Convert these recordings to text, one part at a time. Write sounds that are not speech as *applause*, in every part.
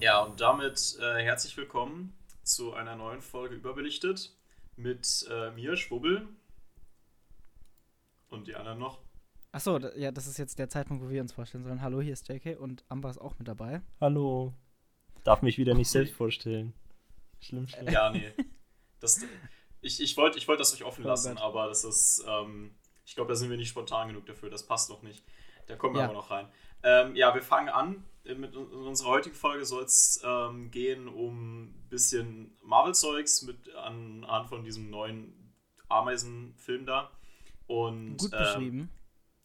Ja, und damit äh, herzlich willkommen zu einer neuen Folge Überbelichtet mit äh, mir, Schwubbel. Und die anderen noch. Achso, ja, das ist jetzt der Zeitpunkt, wo wir uns vorstellen sollen. Hallo, hier ist JK und Amber ist auch mit dabei. Hallo. Darf mich wieder nicht *laughs* selbst vorstellen. Schlimm, schlimm. Ja, nee. Das, ich ich wollte ich wollt das euch offen oh lassen, oh aber das ist, ähm, ich glaube, da sind wir nicht spontan genug dafür. Das passt noch nicht. Da kommen wir ja. aber noch rein. Ähm, ja, wir fangen an. Mit unserer heutigen Folge soll es ähm, gehen um ein bisschen Marvel-Zeugs mit anhand von diesem neuen Ameisenfilm da. Und, Gut beschrieben. Ähm,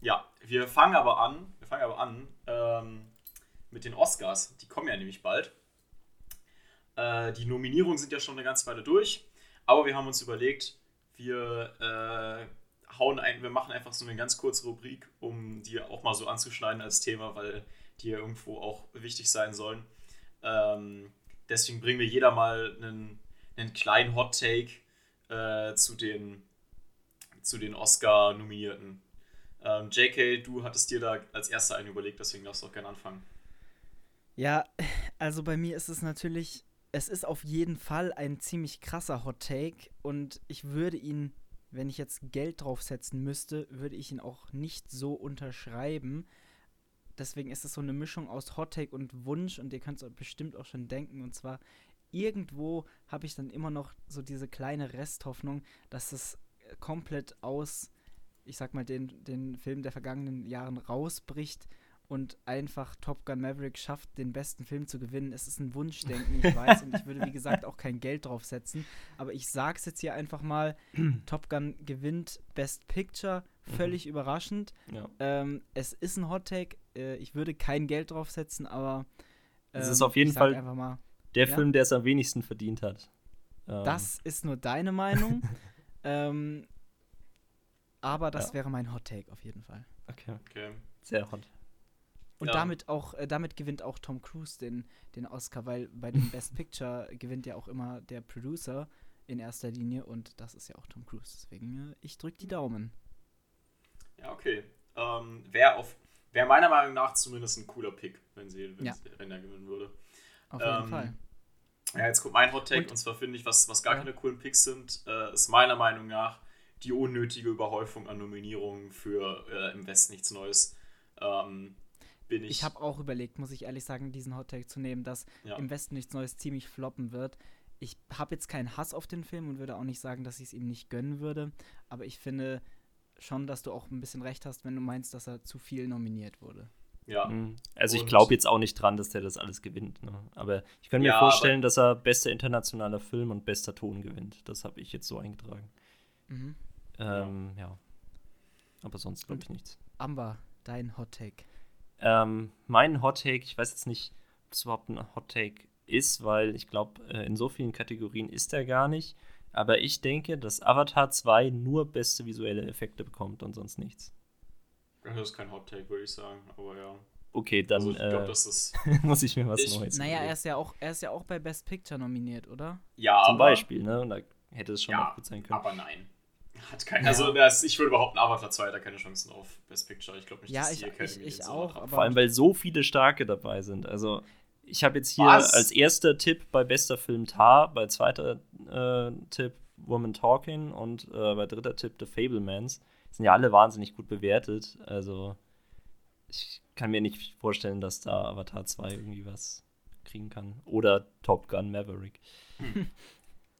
ja, wir fangen aber an, wir fangen aber an ähm, mit den Oscars. Die kommen ja nämlich bald. Äh, die Nominierungen sind ja schon eine ganze Weile durch, aber wir haben uns überlegt, wir äh, hauen ein, wir machen einfach so eine ganz kurze Rubrik, um die auch mal so anzuschneiden als Thema, weil die ja irgendwo auch wichtig sein sollen. Ähm, deswegen bringen wir jeder mal einen, einen kleinen Hot Take äh, zu den, zu den Oscar-Nominierten. Ähm, JK, du hattest dir da als erster einen überlegt, deswegen darfst du auch gerne anfangen. Ja, also bei mir ist es natürlich, es ist auf jeden Fall ein ziemlich krasser Hot Take und ich würde ihn, wenn ich jetzt Geld draufsetzen müsste, würde ich ihn auch nicht so unterschreiben. Deswegen ist es so eine Mischung aus Hot Take und Wunsch und ihr könnt es bestimmt auch schon denken. Und zwar irgendwo habe ich dann immer noch so diese kleine Resthoffnung, dass es komplett aus ich sag mal, den, den Film der vergangenen Jahren rausbricht und einfach Top Gun Maverick schafft, den besten Film zu gewinnen. Es ist ein Wunschdenken, ich weiß, und ich würde, wie gesagt, auch kein Geld drauf setzen. Aber ich sag's jetzt hier einfach mal: *clears throat* Top Gun gewinnt Best Picture, völlig mhm. überraschend. Ja. Ähm, es ist ein Hot Take, äh, ich würde kein Geld drauf setzen, aber. Ähm, es ist auf jeden Fall mal, der ja? Film, der es am wenigsten verdient hat. Ähm. Das ist nur deine Meinung. *laughs* ähm, aber das ja. wäre mein Hot Take auf jeden Fall. Okay. okay. Sehr hot. Und ja. damit auch, äh, damit gewinnt auch Tom Cruise den, den Oscar, weil bei dem *laughs* Best Picture gewinnt ja auch immer der Producer in erster Linie und das ist ja auch Tom Cruise. Deswegen, äh, ich drücke die Daumen. Ja, okay. Ähm, Wäre wär meiner Meinung nach zumindest ein cooler Pick, wenn, sie, wenn, ja. wenn er gewinnen würde. Auf jeden ähm, Fall. Ja, jetzt kommt mein Hot Take und, und zwar finde ich, was, was gar ja. keine coolen Picks sind, äh, ist meiner Meinung nach die unnötige Überhäufung an Nominierungen für äh, Im Westen nichts Neues. Ähm, bin ich. Ich habe auch überlegt, muss ich ehrlich sagen, diesen Hot Take zu nehmen, dass ja. Im Westen nichts Neues ziemlich floppen wird. Ich habe jetzt keinen Hass auf den Film und würde auch nicht sagen, dass ich es ihm nicht gönnen würde. Aber ich finde schon, dass du auch ein bisschen recht hast, wenn du meinst, dass er zu viel nominiert wurde. Ja. Mhm. Also ich glaube jetzt auch nicht dran, dass der das alles gewinnt. Ne? Aber ich kann mir ja, vorstellen, dass er bester internationaler Film und bester Ton gewinnt. Das habe ich jetzt so eingetragen. Mhm. Ähm, ja. Aber sonst glaube ich nichts. Amber, dein Hot Take. Ähm, mein Hot Take, ich weiß jetzt nicht, ob es überhaupt ein Hot Take ist, weil ich glaube, äh, in so vielen Kategorien ist er gar nicht. Aber ich denke, dass Avatar 2 nur beste visuelle Effekte bekommt und sonst nichts. Das ist kein Hot Take, würde ich sagen, aber ja. Okay, dann also ich glaub, äh, *laughs* muss ich mir was ich, Neues Naja, er ist, ja auch, er ist ja auch bei Best Picture nominiert, oder? Ja, Zum aber, Beispiel, ne? Und da hätte es schon ja, auch gut sein können. aber nein. Hat keine, also das, ich würde behaupten, Avatar 2 hat da keine Chancen auf Best Picture. Ich glaube nicht, ja, dass die Academy ich, ich auch, Vor allem, weil so viele starke dabei sind. Also ich habe jetzt hier Was? als erster Tipp bei bester Film Tar, bei zweiter äh, Tipp Woman Talking und äh, bei dritter Tipp The Fablemans. Sind ja alle wahnsinnig gut bewertet. Also ich kann mir nicht vorstellen, dass da Avatar 2 irgendwie was kriegen kann. Oder Top Gun Maverick. Hm.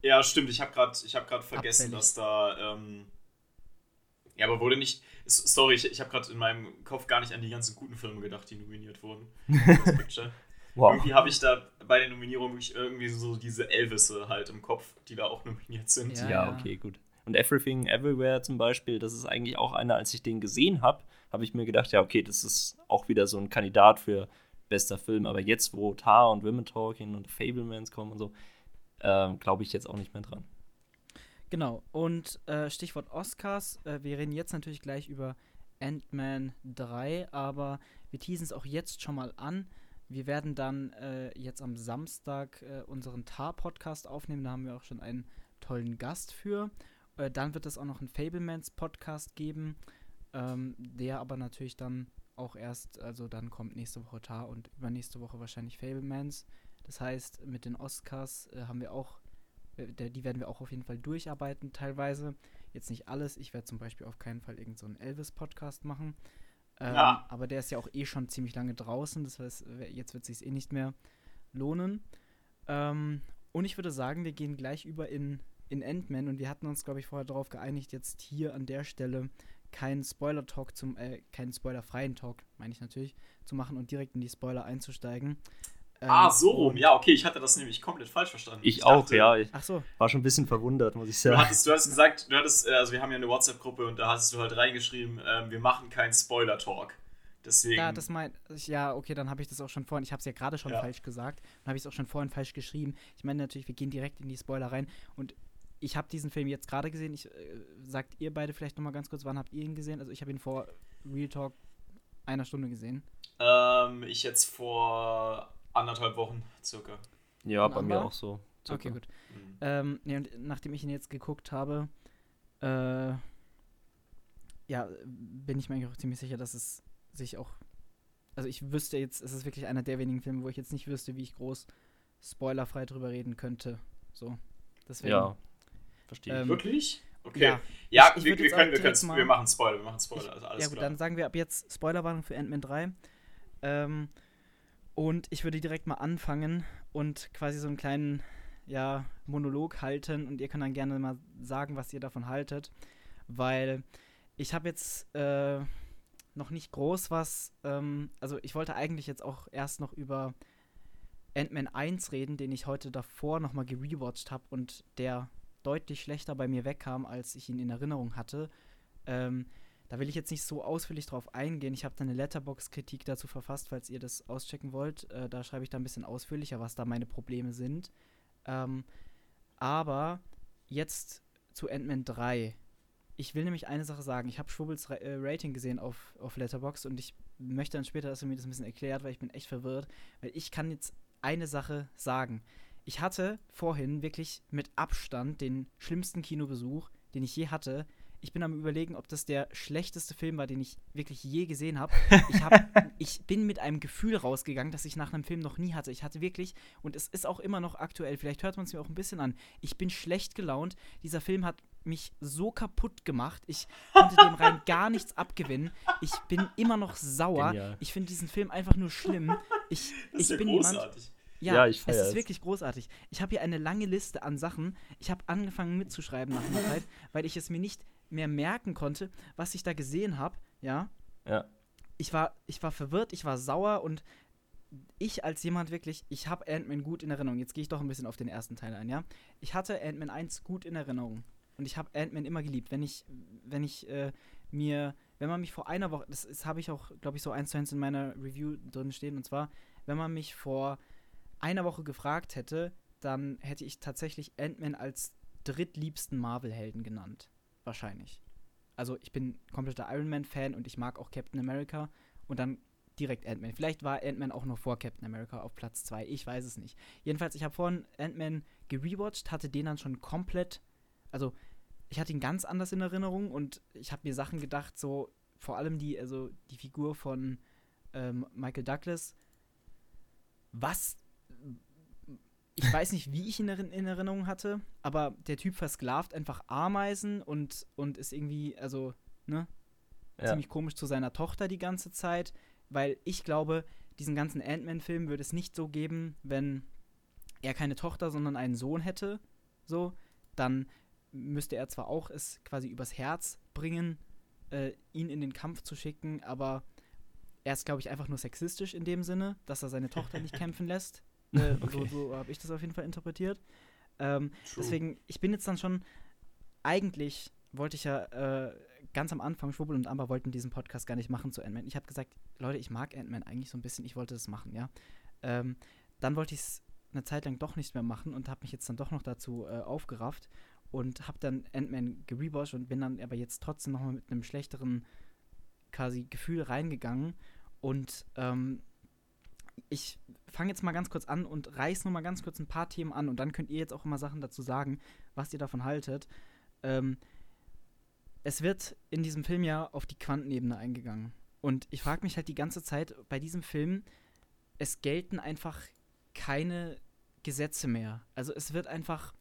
Ja, stimmt. Ich habe gerade hab, vergessen, Abfällig. dass da. Ähm, ja, aber wurde nicht. Sorry, ich, ich habe gerade in meinem Kopf gar nicht an die ganzen guten Filme gedacht, die nominiert wurden. *laughs* wow. Irgendwie habe ich da bei den Nominierungen irgendwie so diese Elvisse halt im Kopf, die da auch nominiert sind. Ja, ja, okay, gut. Und Everything Everywhere zum Beispiel, das ist eigentlich auch einer, als ich den gesehen habe, habe ich mir gedacht, ja, okay, das ist auch wieder so ein Kandidat für bester Film. Aber jetzt, wo Tar und Women Talking und Fablemans kommen und so, ähm, glaube ich jetzt auch nicht mehr dran. Genau, und äh, Stichwort Oscars, äh, wir reden jetzt natürlich gleich über Ant-Man 3, aber wir teasen es auch jetzt schon mal an. Wir werden dann äh, jetzt am Samstag äh, unseren Tar-Podcast aufnehmen, da haben wir auch schon einen tollen Gast für. Äh, dann wird es auch noch einen Fablemans-Podcast geben, ähm, der aber natürlich dann auch erst, also dann kommt nächste Woche Tar und übernächste Woche wahrscheinlich Fablemans. Das heißt, mit den Oscars äh, haben wir auch, äh, die werden wir auch auf jeden Fall durcharbeiten, teilweise. Jetzt nicht alles. Ich werde zum Beispiel auf keinen Fall irgendeinen so Elvis-Podcast machen. Ähm, ja. Aber der ist ja auch eh schon ziemlich lange draußen. Das heißt, jetzt wird es sich eh nicht mehr lohnen. Ähm, und ich würde sagen, wir gehen gleich über in, in Ant-Man. Und wir hatten uns, glaube ich, vorher darauf geeinigt, jetzt hier an der Stelle keinen Spoiler-Talk zum, äh, keinen spoilerfreien Talk, meine ich natürlich, zu machen und direkt in die Spoiler einzusteigen. Ah, ähm, so rum. Ja, okay, ich hatte das nämlich komplett falsch verstanden. Ich, ich auch, dachte, ja. Ich Ach so. war schon ein bisschen verwundert, muss ich sagen. Du hattest, du hattest gesagt, du hattest, äh, also wir haben ja eine WhatsApp-Gruppe und da hast du halt reingeschrieben, äh, wir machen keinen Spoiler-Talk. Deswegen. Ja, das mein, ja, okay, dann habe ich das auch schon vorhin. Ich habe es ja gerade schon ja. falsch gesagt. Dann habe ich es auch schon vorhin falsch geschrieben. Ich meine natürlich, wir gehen direkt in die Spoiler rein. Und ich habe diesen Film jetzt gerade gesehen. Ich, äh, sagt ihr beide vielleicht nochmal ganz kurz, wann habt ihr ihn gesehen? Also ich habe ihn vor Real Talk einer Stunde gesehen. Ähm, ich jetzt vor anderthalb Wochen circa. Ja, bei mir auch so. Circa. Okay, gut. Mhm. Ähm, ja, und nachdem ich ihn jetzt geguckt habe, äh, ja, bin ich mir eigentlich auch ziemlich sicher, dass es sich auch. Also ich wüsste jetzt, es ist wirklich einer der wenigen Filme, wo ich jetzt nicht wüsste, wie ich groß spoilerfrei drüber reden könnte. So. Deswegen, ja. Verstehe ähm, Wirklich? Okay. Ja, ja ich, ich wir, wir, können, wir, können, wir machen Spoiler, wir machen Spoiler. Also alles ja gut, klar. dann sagen wir ab jetzt Spoilerwarnung für Ant-Man 3. Ähm, und ich würde direkt mal anfangen und quasi so einen kleinen ja, Monolog halten und ihr könnt dann gerne mal sagen, was ihr davon haltet. Weil ich habe jetzt äh, noch nicht groß was. Ähm, also ich wollte eigentlich jetzt auch erst noch über Ant-Man 1 reden, den ich heute davor nochmal gerewatcht habe und der deutlich schlechter bei mir wegkam, als ich ihn in Erinnerung hatte. Ähm, da will ich jetzt nicht so ausführlich drauf eingehen. Ich habe da eine Letterbox-Kritik dazu verfasst, falls ihr das auschecken wollt. Äh, da schreibe ich da ein bisschen ausführlicher, was da meine Probleme sind. Ähm, aber jetzt zu Ant-Man 3. Ich will nämlich eine Sache sagen. Ich habe Schwubbels äh, Rating gesehen auf, auf Letterbox und ich möchte dann später, dass er mir das ein bisschen erklärt, weil ich bin echt verwirrt. Weil ich kann jetzt eine Sache sagen. Ich hatte vorhin wirklich mit Abstand den schlimmsten Kinobesuch, den ich je hatte. Ich bin am überlegen, ob das der schlechteste Film war, den ich wirklich je gesehen habe. Ich, hab, *laughs* ich bin mit einem Gefühl rausgegangen, das ich nach einem Film noch nie hatte. Ich hatte wirklich, und es ist auch immer noch aktuell, vielleicht hört man es mir auch ein bisschen an, ich bin schlecht gelaunt. Dieser Film hat mich so kaputt gemacht. Ich konnte dem rein gar nichts *laughs* abgewinnen. Ich bin immer noch sauer. Genial. Ich finde diesen Film einfach nur schlimm. Ich, ich ja bin großartig. jemand. Ja, ja ich es ist wirklich großartig. Ich habe hier eine lange Liste an Sachen. Ich habe angefangen mitzuschreiben nach einer Zeit, weil ich es mir nicht mehr merken konnte, was ich da gesehen habe. Ja. Ja. Ich war, ich war verwirrt, ich war sauer und ich als jemand wirklich, ich habe Ant-Man gut in Erinnerung. Jetzt gehe ich doch ein bisschen auf den ersten Teil ein, ja. Ich hatte Ant-Man 1 gut in Erinnerung. Und ich habe Ant-Man immer geliebt. Wenn ich, wenn ich äh, mir, wenn man mich vor einer Woche, das, das habe ich auch, glaube ich, so eins zu eins in meiner Review drin stehen, und zwar, wenn man mich vor einer Woche gefragt hätte, dann hätte ich tatsächlich Ant-Man als drittliebsten Marvel-Helden genannt. Wahrscheinlich. Also ich bin kompletter Iron Man-Fan und ich mag auch Captain America und dann direkt Ant-Man. Vielleicht war Ant-Man auch noch vor Captain America auf Platz 2, ich weiß es nicht. Jedenfalls, ich habe vorhin Ant-Man gerewatcht, hatte den dann schon komplett, also ich hatte ihn ganz anders in Erinnerung und ich habe mir Sachen gedacht, so vor allem die, also die Figur von ähm, Michael Douglas, was ich weiß nicht, wie ich ihn in Erinnerung hatte, aber der Typ versklavt einfach Ameisen und, und ist irgendwie, also, ne, ja. ziemlich komisch zu seiner Tochter die ganze Zeit, weil ich glaube, diesen ganzen Ant-Man-Film würde es nicht so geben, wenn er keine Tochter, sondern einen Sohn hätte, so, dann müsste er zwar auch es quasi übers Herz bringen, äh, ihn in den Kampf zu schicken, aber er ist, glaube ich, einfach nur sexistisch in dem Sinne, dass er seine Tochter nicht *laughs* kämpfen lässt. *laughs* Äh, okay. So, so habe ich das auf jeden Fall interpretiert. Ähm, deswegen, ich bin jetzt dann schon, eigentlich wollte ich ja äh, ganz am Anfang, Schwubbel und Amber wollten diesen Podcast gar nicht machen zu Ant-Man. Ich habe gesagt, Leute, ich mag Ant-Man eigentlich so ein bisschen, ich wollte das machen, ja. Ähm, dann wollte ich es eine Zeit lang doch nicht mehr machen und habe mich jetzt dann doch noch dazu äh, aufgerafft und habe dann Ant-Man gerewatcht und bin dann aber jetzt trotzdem nochmal mit einem schlechteren quasi Gefühl reingegangen und ähm, ich fange jetzt mal ganz kurz an und reiß nur mal ganz kurz ein paar Themen an und dann könnt ihr jetzt auch immer Sachen dazu sagen, was ihr davon haltet. Ähm, es wird in diesem Film ja auf die Quantenebene eingegangen. Und ich frage mich halt die ganze Zeit bei diesem Film, es gelten einfach keine Gesetze mehr. Also es wird einfach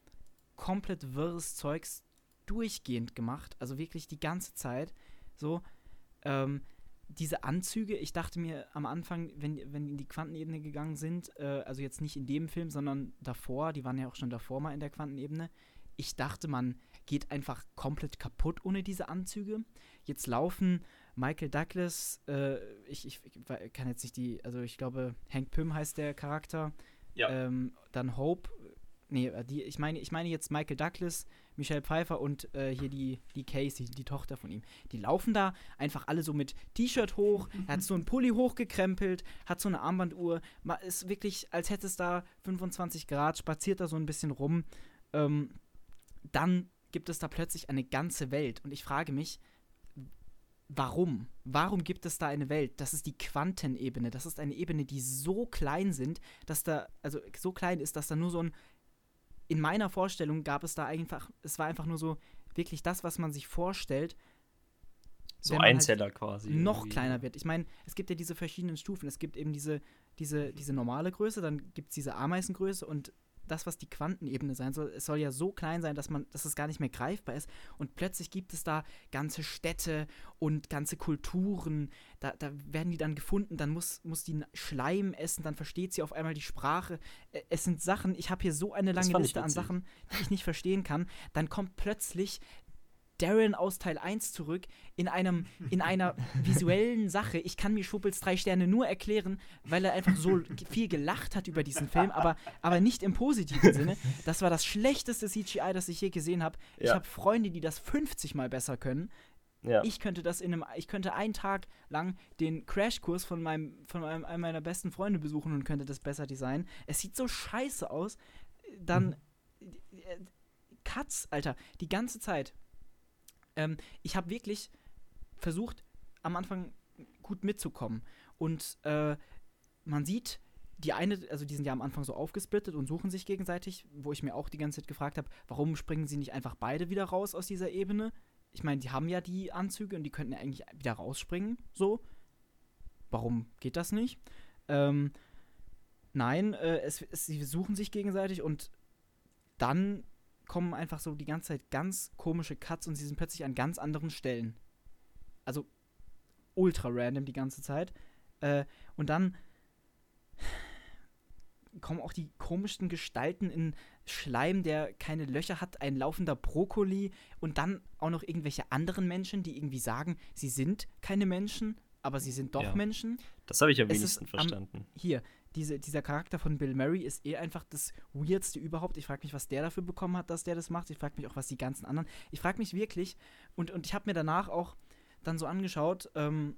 komplett wirres Zeugs durchgehend gemacht. Also wirklich die ganze Zeit. So, ähm, diese Anzüge, ich dachte mir am Anfang, wenn, wenn die in die Quantenebene gegangen sind, äh, also jetzt nicht in dem Film, sondern davor, die waren ja auch schon davor mal in der Quantenebene, ich dachte, man geht einfach komplett kaputt ohne diese Anzüge. Jetzt laufen Michael Douglas, äh, ich, ich, ich, kann jetzt nicht die, also ich glaube, Hank Pym heißt der Charakter. Ja. Ähm, dann Hope, nee, äh, die, ich meine, ich meine jetzt Michael Douglas, Michelle Pfeiffer und äh, hier die, die Casey, die Tochter von ihm. Die laufen da einfach alle so mit T-Shirt hoch, er *laughs* hat so einen Pulli hochgekrempelt, hat so eine Armbanduhr, ist wirklich, als hätte es da 25 Grad, spaziert da so ein bisschen rum. Ähm, dann gibt es da plötzlich eine ganze Welt. Und ich frage mich, warum? Warum gibt es da eine Welt? Das ist die Quantenebene. Das ist eine Ebene, die so klein sind, dass da, also so klein ist, dass da nur so ein. In meiner Vorstellung gab es da einfach, es war einfach nur so wirklich das, was man sich vorstellt. So Einzeller halt quasi. Noch irgendwie. kleiner wird. Ich meine, es gibt ja diese verschiedenen Stufen. Es gibt eben diese, diese, diese normale Größe, dann gibt es diese Ameisengröße und das, was die Quantenebene sein soll, es soll ja so klein sein, dass man, dass es gar nicht mehr greifbar ist. Und plötzlich gibt es da ganze Städte und ganze Kulturen. Da, da werden die dann gefunden, dann muss, muss die Schleim essen, dann versteht sie auf einmal die Sprache. Es sind Sachen, ich habe hier so eine lange Liste an Sachen, die ich nicht verstehen kann. Dann kommt plötzlich Darren aus Teil 1 zurück in einem in einer *laughs* visuellen Sache. Ich kann mir Schwuppels drei Sterne nur erklären, weil er einfach so viel gelacht hat über diesen Film, aber, aber nicht im positiven Sinne. Das war das schlechteste CGI, das ich je gesehen habe. Ja. Ich habe Freunde, die das 50 mal besser können. Ja. Ich könnte das in einem, ich könnte einen Tag lang den Crashkurs von meinem, von einem, einem meiner besten Freunde besuchen und könnte das besser designen. Es sieht so scheiße aus. Dann mhm. Äh, Cuts, Alter, die ganze Zeit. Ähm, ich habe wirklich versucht, am Anfang gut mitzukommen. Und äh, man sieht, die eine, also die sind ja am Anfang so aufgesplittet und suchen sich gegenseitig, wo ich mir auch die ganze Zeit gefragt habe, warum springen sie nicht einfach beide wieder raus aus dieser Ebene? Ich meine, die haben ja die Anzüge und die könnten ja eigentlich wieder rausspringen, so. Warum geht das nicht? Ähm, nein, äh, es, es, sie suchen sich gegenseitig und dann kommen einfach so die ganze Zeit ganz komische Cuts und sie sind plötzlich an ganz anderen Stellen. Also ultra random die ganze Zeit. Äh, und dann kommen auch die komischsten Gestalten in Schleim, der keine Löcher hat, ein laufender Brokkoli und dann auch noch irgendwelche anderen Menschen, die irgendwie sagen, sie sind keine Menschen, aber sie sind doch ja. Menschen. Das habe ich am wenigsten verstanden. Am, hier, diese, dieser Charakter von Bill Murray ist eh einfach das Weirdste überhaupt. Ich frage mich, was der dafür bekommen hat, dass der das macht. Ich frage mich auch, was die ganzen anderen. Ich frage mich wirklich, und, und ich habe mir danach auch dann so angeschaut, ähm,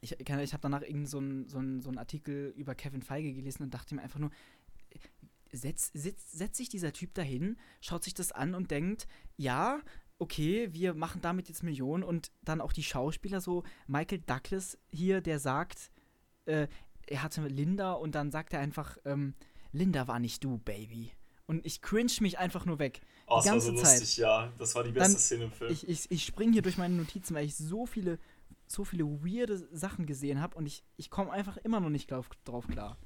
ich, ich habe danach irgendeinen so einen so so ein Artikel über Kevin Feige gelesen und dachte mir einfach nur, setzt setz, setz sich dieser Typ dahin, schaut sich das an und denkt, ja, okay, wir machen damit jetzt Millionen und dann auch die Schauspieler, so Michael Douglas hier, der sagt, äh, er hatte Linda und dann sagt er einfach, ähm, Linda war nicht du, Baby. Und ich cringe mich einfach nur weg. Oh, die ganze das war so Zeit. lustig, ja. Das war die beste dann, Szene im Film. Ich, ich, ich springe hier durch meine Notizen, weil ich so viele, so viele weirde Sachen gesehen habe und ich, ich komme einfach immer noch nicht drauf, drauf klar.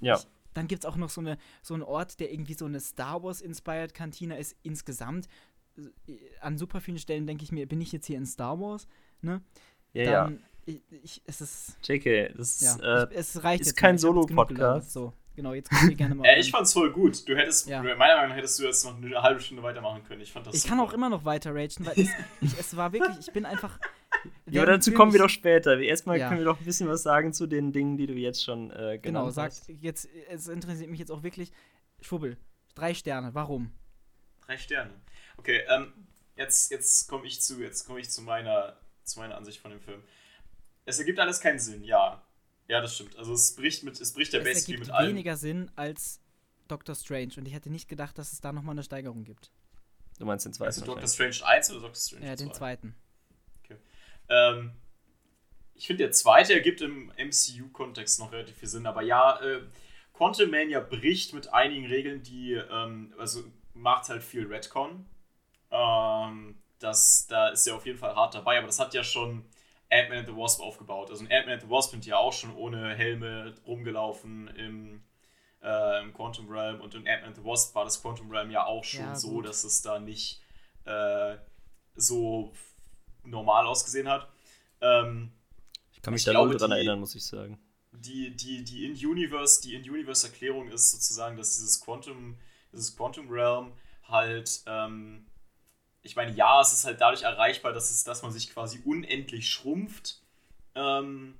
Ja. Ich, dann gibt es auch noch so, eine, so einen Ort, der irgendwie so eine Star Wars-inspired Kantine ist insgesamt. An super vielen Stellen denke ich mir, bin ich jetzt hier in Star Wars? Ne? Ja, dann, ja ich, ich, es ist. JK, das ist, ja, äh, es reicht ist kein Solo-Podcast. So, genau, jetzt könnt ihr gerne mal. *laughs* äh, ich fand's voll gut. Du hättest, ja. meiner Meinung nach, hättest du jetzt noch eine halbe Stunde weitermachen können. Ich fand das. Ich super. kann auch immer noch weiter ragen, weil es, *laughs* ich, es war wirklich, ich bin einfach. *laughs* Ja, aber dazu kommen wir doch später. Erstmal ja. können wir doch ein bisschen was sagen zu den Dingen, die du jetzt schon äh, genannt genau, sag, hast. Genau, jetzt, es interessiert mich jetzt auch wirklich. Schwubbel, drei Sterne, warum? Drei Sterne. Okay, ähm, jetzt, jetzt komme ich zu, jetzt komme ich zu meiner, zu meiner Ansicht von dem Film. Es ergibt alles keinen Sinn, ja. Ja, das stimmt. Also es bricht mit, es bricht ja basically mit allem. weniger Sinn als Doctor Strange und ich hätte nicht gedacht, dass es da nochmal eine Steigerung gibt. Du meinst den zweiten? Also Doctor Strange 1 oder Doctor Strange 2? Ja, den zweiten. Okay. Ähm, ich finde, der zweite ergibt im MCU-Kontext noch relativ viel Sinn, aber ja, äh, Quantum Mania bricht mit einigen Regeln, die, ähm, also macht halt viel Redcon. Ähm, das, da ist ja auf jeden Fall hart dabei, aber das hat ja schon Ant-Man and the Wasp aufgebaut. Also Ant-Man and the Wasp sind ja auch schon ohne Helme rumgelaufen im, äh, im Quantum Realm und in Ant-Man the Wasp war das Quantum Realm ja auch schon Ja, so, dass es da nicht äh, so normal ausgesehen hat. Ähm, Ich kann mich Ich da glaube, null dran die- erinnern, muss ich sagen. die, die, die In-Universe, die In-Universe-Erklärung ist sozusagen, dass dieses Quantum, dieses Quantum Realm halt, ähm, ich meine, ja, es ist halt dadurch erreichbar, dass, es, dass man sich quasi unendlich schrumpft, ähm,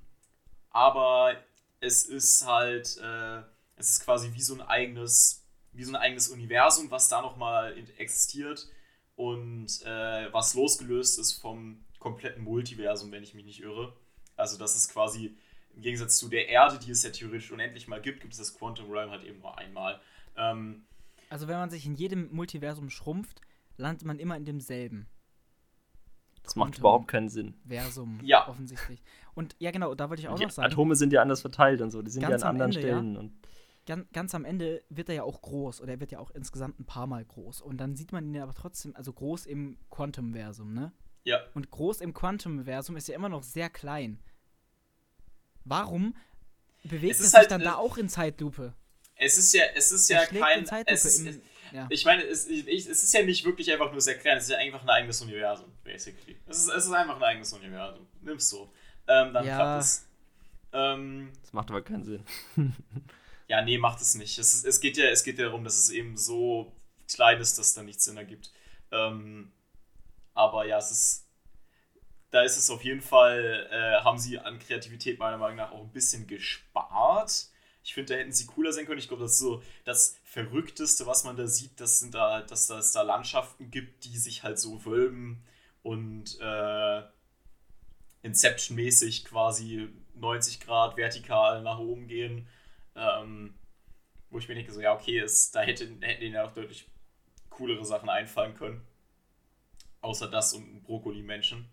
aber es ist halt, äh, es ist quasi wie so ein eigenes, wie so ein eigenes Universum, was da nochmal existiert und äh, was losgelöst ist vom kompletten Multiversum, wenn ich mich nicht irre. Also das ist quasi im Gegensatz zu der Erde, die es ja theoretisch unendlich mal gibt, gibt es das Quantum Realm halt eben nur einmal. Ähm, Also wenn man sich in jedem Multiversum schrumpft, landet man immer in demselben Das macht Quantum. überhaupt keinen Sinn. Versum, *laughs* Ja. offensitiv. Und ja genau, da wollte ich auch noch sagen, Atome sind ja anders verteilt und so. Die sind Ganz ja an anderen Ende, ja. Stellen. Und ganz, ganz am Ende wird er ja auch groß oder er wird ja auch insgesamt ein paar Mal groß. Und dann sieht man ihn ja aber trotzdem, also groß im Quantum-Versum, ne? ja, Und groß im Quantum-Versum ist ja immer noch sehr klein. Warum bewegt Es es, sich halt, dann äh, da auch in Zeitlupe? es ist ja, es ist Er ja kein. Es, im, ja. ich meine, es, ich, es ist ja nicht wirklich einfach nur sehr klein, es ist ja einfach ein eigenes Universum, basically. Es ist, es ist einfach ein eigenes Universum. Nimm's so. Ähm, dann Ja. klappt es. Ähm, das macht aber keinen Sinn. *laughs* Ja, nee, macht es nicht. Es, es, geht ja, es geht ja darum, dass es eben so klein ist, dass da nichts Sinn ergibt. Ähm, aber ja, es ist. Da ist es auf jeden Fall, äh, haben sie an Kreativität meiner Meinung nach auch ein bisschen gespart. Ich finde, da hätten sie cooler sein können. Ich glaube, das ist so das Verrückteste, was man da sieht, das sind da, dass, dass es da Landschaften gibt, die sich halt so wölben und äh, Inception-mäßig quasi 90 Grad vertikal nach oben gehen. Ähm, wo ich mir denke, so, ja, okay, es, da hätte, hätten ihnen ja auch deutlich coolere Sachen einfallen können. Außer das und ein Brokkoli-Menschen.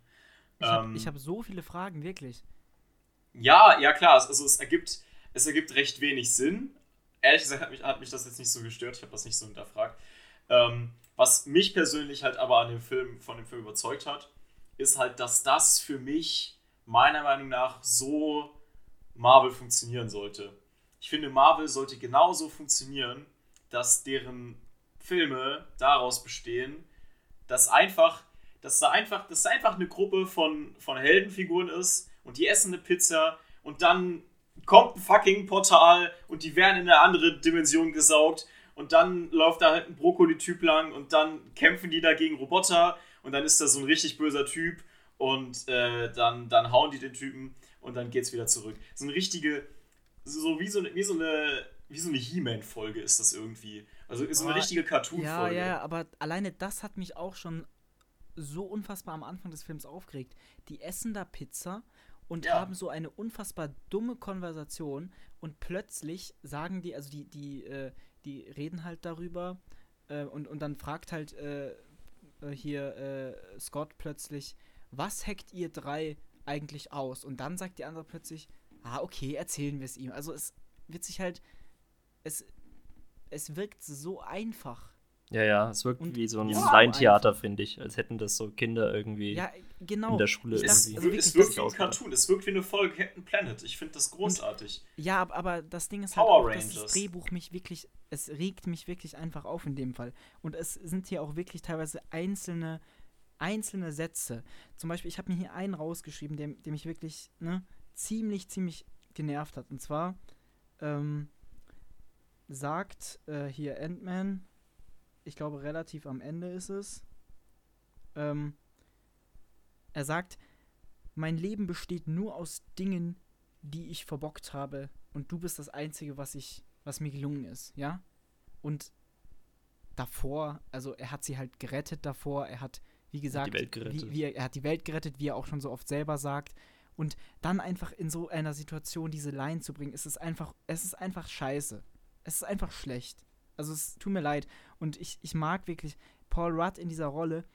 Ich habe ähm, hab so viele Fragen, wirklich. Ja, ja, klar, also es ergibt, es ergibt recht wenig Sinn. Ehrlich gesagt hat mich, hat mich das jetzt nicht so gestört, ich habe das nicht so hinterfragt. Ähm, was mich persönlich halt aber an dem Film, von dem Film überzeugt hat, ist halt, dass das für mich meiner Meinung nach so Marvel funktionieren sollte. Ich finde, Marvel sollte genauso funktionieren, dass deren Filme daraus bestehen, dass einfach, dass da einfach, dass da einfach eine Gruppe von, von Heldenfiguren ist und die essen eine Pizza und dann kommt ein fucking Portal und die werden in eine andere Dimension gesaugt und dann läuft da halt ein Brokkoli-Typ lang und dann kämpfen die da gegen Roboter und dann ist da so ein richtig böser Typ und äh, dann, dann hauen die den Typen und dann geht's wieder zurück. So eine richtige, so wie so eine, wie so eine, wie so eine He-Man-Folge ist das irgendwie. Also ist so eine richtige Ja, Cartoon-Folge. ja, aber alleine das hat mich auch schon so unfassbar am Anfang des Films aufgeregt. Die essen da Pizza und Ja. haben so eine unfassbar dumme Konversation und plötzlich sagen die, also die, die, äh, die reden halt darüber äh, und, und dann fragt halt äh, äh, hier äh, Scott plötzlich, was hackt ihr drei eigentlich aus? Und dann sagt die andere plötzlich, ah, okay, erzählen wir es ihm. Also es wird sich halt, es, es wirkt so einfach. Ja, ja, es wirkt Und wie so ein Ja, Laientheater, finde ich. Als hätten das so Kinder irgendwie Ja, genau. in der Schule dachte, Es, irgendwie. also wir- wirklich, es wirkt wie ein. Cartoon, es wirkt wie eine Folge Captain Planet. Ich finde das großartig. Ja, ab- aber das Ding ist halt auch, dass das. Drehbuch mich wirklich, es regt mich wirklich einfach auf in dem Fall. Und es sind hier auch wirklich teilweise einzelne, einzelne Sätze. Zum Beispiel, ich habe mir hier einen rausgeschrieben, der, der mich wirklich ne, ziemlich, ziemlich genervt hat. Und zwar ähm, sagt äh, hier Ant-Man, ich glaube relativ am Ende ist es, ähm, er sagt, mein Leben besteht nur aus Dingen, die ich verbockt habe und du bist das Einzige, was ich, was mir gelungen ist, ja? Und davor, also er hat sie halt gerettet davor, er hat, wie gesagt. Wie, wie er, er hat die Welt gerettet, wie er auch schon so oft selber sagt. Und dann einfach in so einer Situation diese Line zu bringen, ist es einfach, es ist einfach scheiße. Es ist einfach schlecht. Also es tut mir leid. Und ich, ich mag wirklich, Paul Rudd in dieser Rolle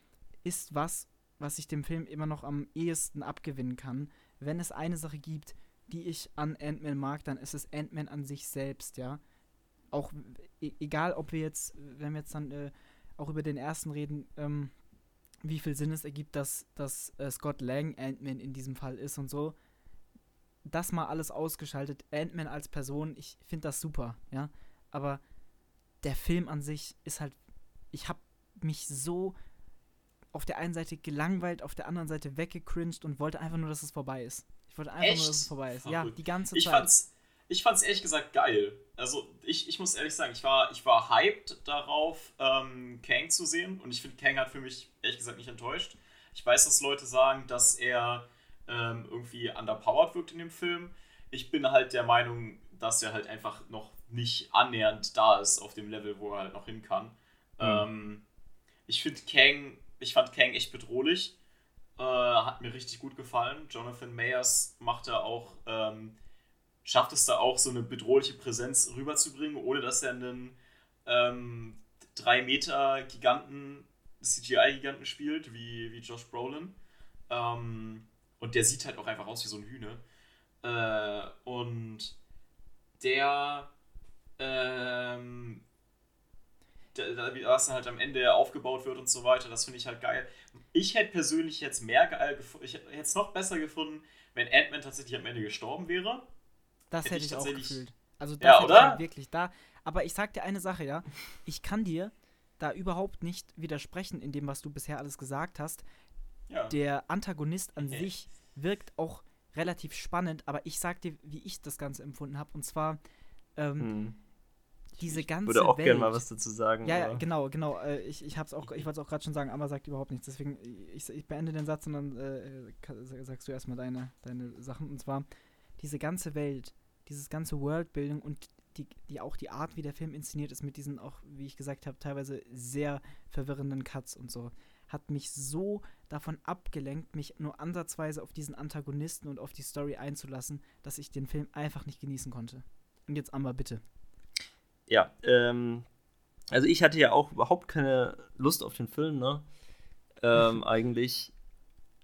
ist was, was ich dem Film immer noch am ehesten abgewinnen kann. Wenn es eine Sache gibt, die ich an Ant-Man mag, dann ist es Ant-Man an sich selbst, ja. Auch e egal, ob wir jetzt, wenn wir jetzt dann äh, auch über den ersten reden, ähm, wie viel Sinn es ergibt, dass, dass äh, Scott Lang Ant-Man in diesem Fall ist und so. Das mal alles ausgeschaltet. Ant-Man als Person, ich finde das super, ja. aber der Film an sich ist halt, ich habe mich so auf der einen Seite gelangweilt, auf der anderen Seite weggecringed und wollte einfach nur, dass es vorbei ist. Ich wollte einfach Echt? nur, dass es vorbei ist. Verrückt. Ja, die ganze ich Zeit. Fand's, ich fand's ehrlich gesagt geil. Also ich, ich muss ehrlich sagen, ich war, ich war hyped darauf, ähm, Kang zu sehen und ich finde, Kang hat für mich ehrlich gesagt nicht enttäuscht. Ich weiß, dass Leute sagen, dass er ähm, irgendwie underpowered wirkt in dem Film. Ich bin halt der Meinung, dass er halt einfach noch nicht annähernd da ist auf dem Level, wo er halt noch hin kann. Mhm. Ähm, ich finde Kang, ich fand Kang echt bedrohlich. Äh, hat mir richtig gut gefallen. Jonathan Mayers macht da auch, ähm, schafft es da auch so eine bedrohliche Präsenz rüberzubringen, ohne dass er einen ähm, 3 Meter Giganten, CGI-Giganten spielt, wie, wie Josh Brolin. Ähm, und der sieht halt auch einfach aus wie so ein Hühner. Äh, und der, ähm, was dann halt am Ende aufgebaut wird und so weiter, das finde ich halt geil. Ich hätte persönlich jetzt mehr geil gefunden, ich hätte es noch besser gefunden, wenn Ant-Man tatsächlich am Ende gestorben wäre. Das hätte, hätte ich, ich auch gefühlt. Also das ja, oder? Halt wirklich da. Aber ich sag dir eine Sache, ja. Ich kann dir da überhaupt nicht widersprechen in dem, was du bisher alles gesagt hast. Ja. Der Antagonist an okay. sich wirkt auch relativ spannend, aber ich sag dir, wie ich das Ganze empfunden habe. Und zwar ähm, hm. Diese ganze Ich würde auch gerne mal was dazu sagen. Ja, ja genau, genau. Äh, ich ich, ich wollte es auch gerade schon sagen, aber sagt überhaupt nichts. Deswegen, ich, ich beende den Satz und dann äh, sagst du erstmal deine, deine Sachen. Und zwar diese ganze Welt, dieses ganze Worldbuilding und die, die auch die Art, wie der Film inszeniert ist, mit diesen auch, wie ich gesagt habe, teilweise sehr verwirrenden Cuts und so hat mich so davon abgelenkt, mich nur ansatzweise auf diesen Antagonisten und auf die Story einzulassen, dass ich den Film einfach nicht genießen konnte. Und jetzt Amber, bitte. Ja, ähm, also ich hatte ja auch überhaupt keine Lust auf den Film, ne? Ähm, *laughs* eigentlich.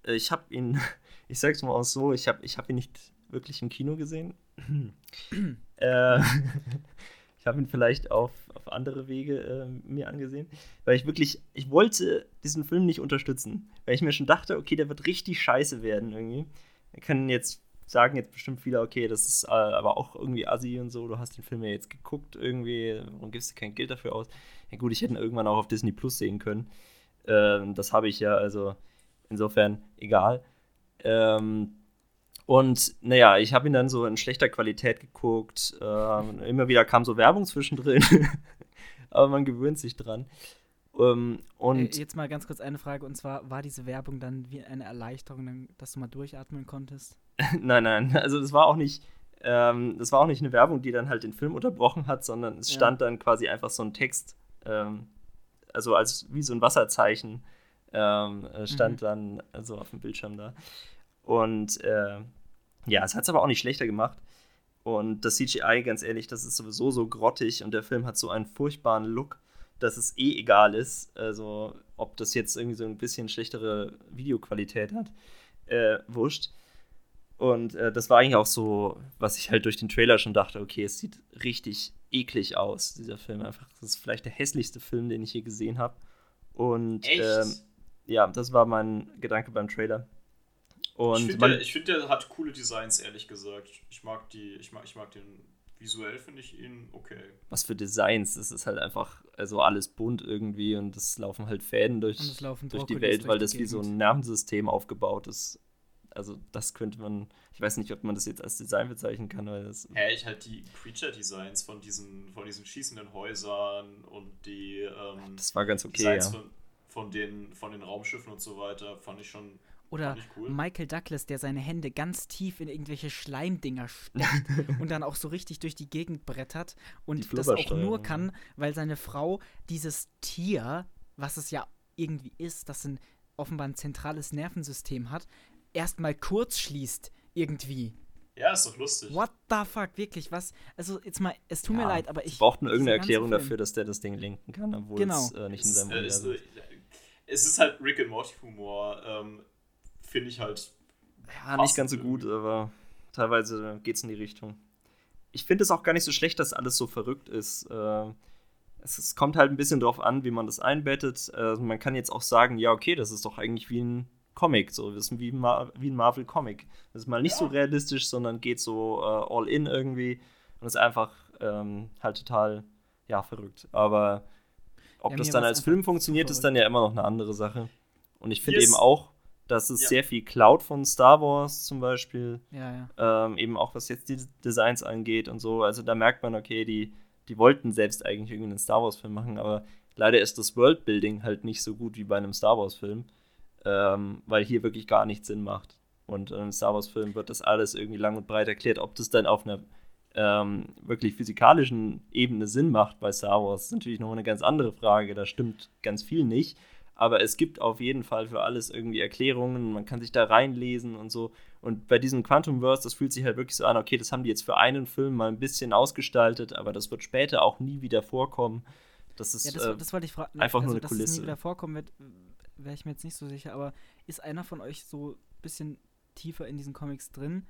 Ich habe ihn, *laughs* ich sag's mal auch so, ich habe ich hab ihn nicht wirklich im Kino gesehen. *clears throat* äh, *laughs* ich habe ihn vielleicht auf, auf andere Wege äh, mir angesehen, weil ich wirklich, ich wollte diesen Film nicht unterstützen, weil ich mir schon dachte, okay, der wird richtig scheiße werden irgendwie. Wir können jetzt sagen jetzt bestimmt viele, okay, das ist äh, aber auch irgendwie assi und so, du hast den Film ja jetzt geguckt irgendwie, warum gibst du kein Geld dafür aus? Ja gut, ich hätte ihn irgendwann auch auf Disney Plus sehen können. Ähm, das habe ich ja, also insofern egal. Ähm, und naja, ich habe ihn dann so in schlechter Qualität geguckt. Ähm, immer wieder kam so Werbung zwischendrin. *laughs* Aber man gewöhnt sich dran. Ähm, und Jetzt mal ganz kurz eine Frage. Und zwar, war diese Werbung dann wie eine Erleichterung, dass du mal durchatmen konntest? *laughs* nein, nein. Also das war auch nicht. Ähm, das war auch nicht eine Werbung, die dann halt den Film unterbrochen hat, sondern es stand ja. dann quasi einfach so ein Text, ähm, also als wie so ein Wasserzeichen ähm, äh, stand mhm. dann also auf dem Bildschirm da. Und äh, ja, es hat es aber auch nicht schlechter gemacht. Und das CGI, ganz ehrlich, das ist sowieso so grottig und der Film hat so einen furchtbaren Look, dass es eh egal ist. Also, ob das jetzt irgendwie so ein bisschen schlechtere Videoqualität hat, äh, wurscht. Und äh, das war eigentlich auch so, was ich halt durch den Trailer schon dachte, okay, es sieht richtig eklig aus, dieser Film. Einfach, das ist vielleicht der hässlichste Film, den ich je gesehen habe. Und ähm, ja, das war mein Gedanke beim Trailer. Und ich finde, der, find, der hat coole Designs, ehrlich gesagt. Ich mag die, ich mag, ich mag den visuell finde ich ihn okay. Was für Designs, das ist halt einfach also alles bunt irgendwie und es laufen halt Fäden durch, durch die Welt, weil das wie so ein Nervensystem aufgebaut ist. Also das könnte man, ich weiß nicht, ob man das jetzt als Design bezeichnen kann, weil das. Hä, ich halt die Creature-Designs von diesen, von diesen schießenden Häusern und die ähm, Das war ganz okay, Designs ja. von, von, den, von den Raumschiffen und so weiter, fand ich schon oder cool. Michael Douglas, der seine Hände ganz tief in irgendwelche Schleimdinger steckt *laughs* und dann auch so richtig durch die Gegend brettert und das auch nur kann, weil seine Frau dieses Tier, was es ja irgendwie ist, das ein offenbar ein zentrales Nervensystem hat, erstmal kurz schließt irgendwie. Ja, ist doch lustig. What the fuck, wirklich, was? Also jetzt mal, es tut ja, mir leid, aber ich. braucht nur irgendeine Erklärung dafür, dass der das Ding lenken kann, obwohl genau. es äh, nicht in seinem es, äh, es ist halt Rick and Morty Humor. Ähm, finde ich halt. Ja, nicht ganz so gut, aber teilweise geht es in die Richtung. Ich finde es auch gar nicht so schlecht, dass alles so verrückt ist. Äh, es, es, kommt halt ein bisschen drauf an, wie man das einbettet. Also man kann jetzt auch sagen, ja, okay, das ist doch eigentlich wie ein Comic, so das ist wie, Mar wie ein Marvel-Comic. Das ist mal nicht ja. so realistisch, sondern geht so äh, all in irgendwie und ist einfach ähm, halt total ja, verrückt. Aber ob Ja, das dann als Film funktioniert, ist verrückt. dann ja immer noch eine andere Sache. Und ich finde Yes. eben auch, dass es Ja. sehr viel Cloud von Star Wars zum Beispiel, Ja, ja. ähm, eben auch was jetzt die Designs angeht und so. Also da merkt man, okay, die, die wollten selbst eigentlich irgendwie einen Star Wars-Film machen, aber leider ist das Worldbuilding halt nicht so gut wie bei einem Star Wars-Film, ähm, weil hier wirklich gar nichts Sinn macht. Und in einem Star Wars-Film wird das alles irgendwie lang und breit erklärt. Ob das dann auf einer ähm, wirklich physikalischen Ebene Sinn macht bei Star Wars, ist natürlich noch eine ganz andere Frage. Da stimmt ganz viel nicht. Aber es gibt auf jeden Fall für alles irgendwie Erklärungen. Man kann sich da reinlesen und so. Und bei diesem Quantumverse, das fühlt sich halt wirklich so an, okay, das haben die jetzt für einen Film mal ein bisschen ausgestaltet, aber das wird später auch nie wieder vorkommen. Das ist Ja, das, äh, das wollte ich fragen. einfach nur also, eine dass es Kulisse. nie wieder vorkommen wird, wäre ich mir jetzt nicht so sicher. Aber ist einer von euch so ein bisschen tiefer in diesen Comics drin?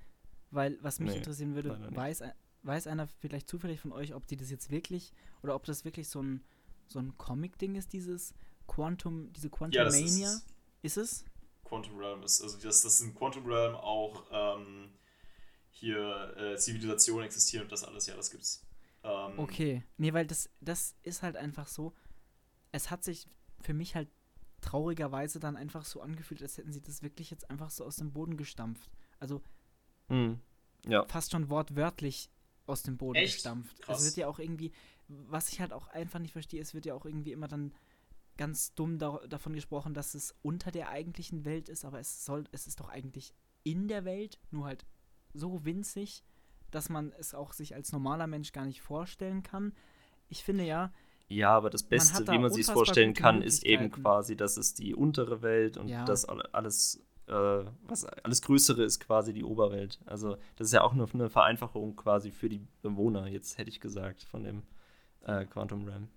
Weil, was mich Nee, interessieren würde, weiß, weiß einer vielleicht zufällig von euch, ob die das jetzt wirklich oder ob das wirklich so ein, so ein Comic-Ding ist, dieses Quantum, diese Ja, das Quantumania? ist ist es? Quantum Realm ist. Also dass das in Quantum Realm auch ähm, hier äh, Zivilisationen existieren und das alles, ja, das gibt's. Ähm, Okay. Nee, weil das, das ist halt einfach so. Es hat sich für mich halt traurigerweise dann einfach so angefühlt, als hätten sie das wirklich jetzt einfach so aus dem Boden gestampft. Also mh, ja. fast schon wortwörtlich aus dem Boden Echt? gestampft. Krass. Es wird ja auch irgendwie, was ich halt auch einfach nicht verstehe, es wird ja auch irgendwie immer dann ganz dumm da, davon gesprochen, dass es unter der eigentlichen Welt ist, aber es soll, es ist doch eigentlich in der Welt, nur halt so winzig, dass man es auch sich als normaler Mensch gar nicht vorstellen kann. Ich finde ja, Ja, aber das Beste, hat da wie man sich vorstellen kann, ist eben quasi, dass es die untere Welt und Ja. das alle- alles, äh, was alles Größere ist quasi die Oberwelt. Also das ist ja auch nur eine Vereinfachung quasi für die Bewohner, jetzt hätte ich gesagt, von dem äh, Quantum Realm.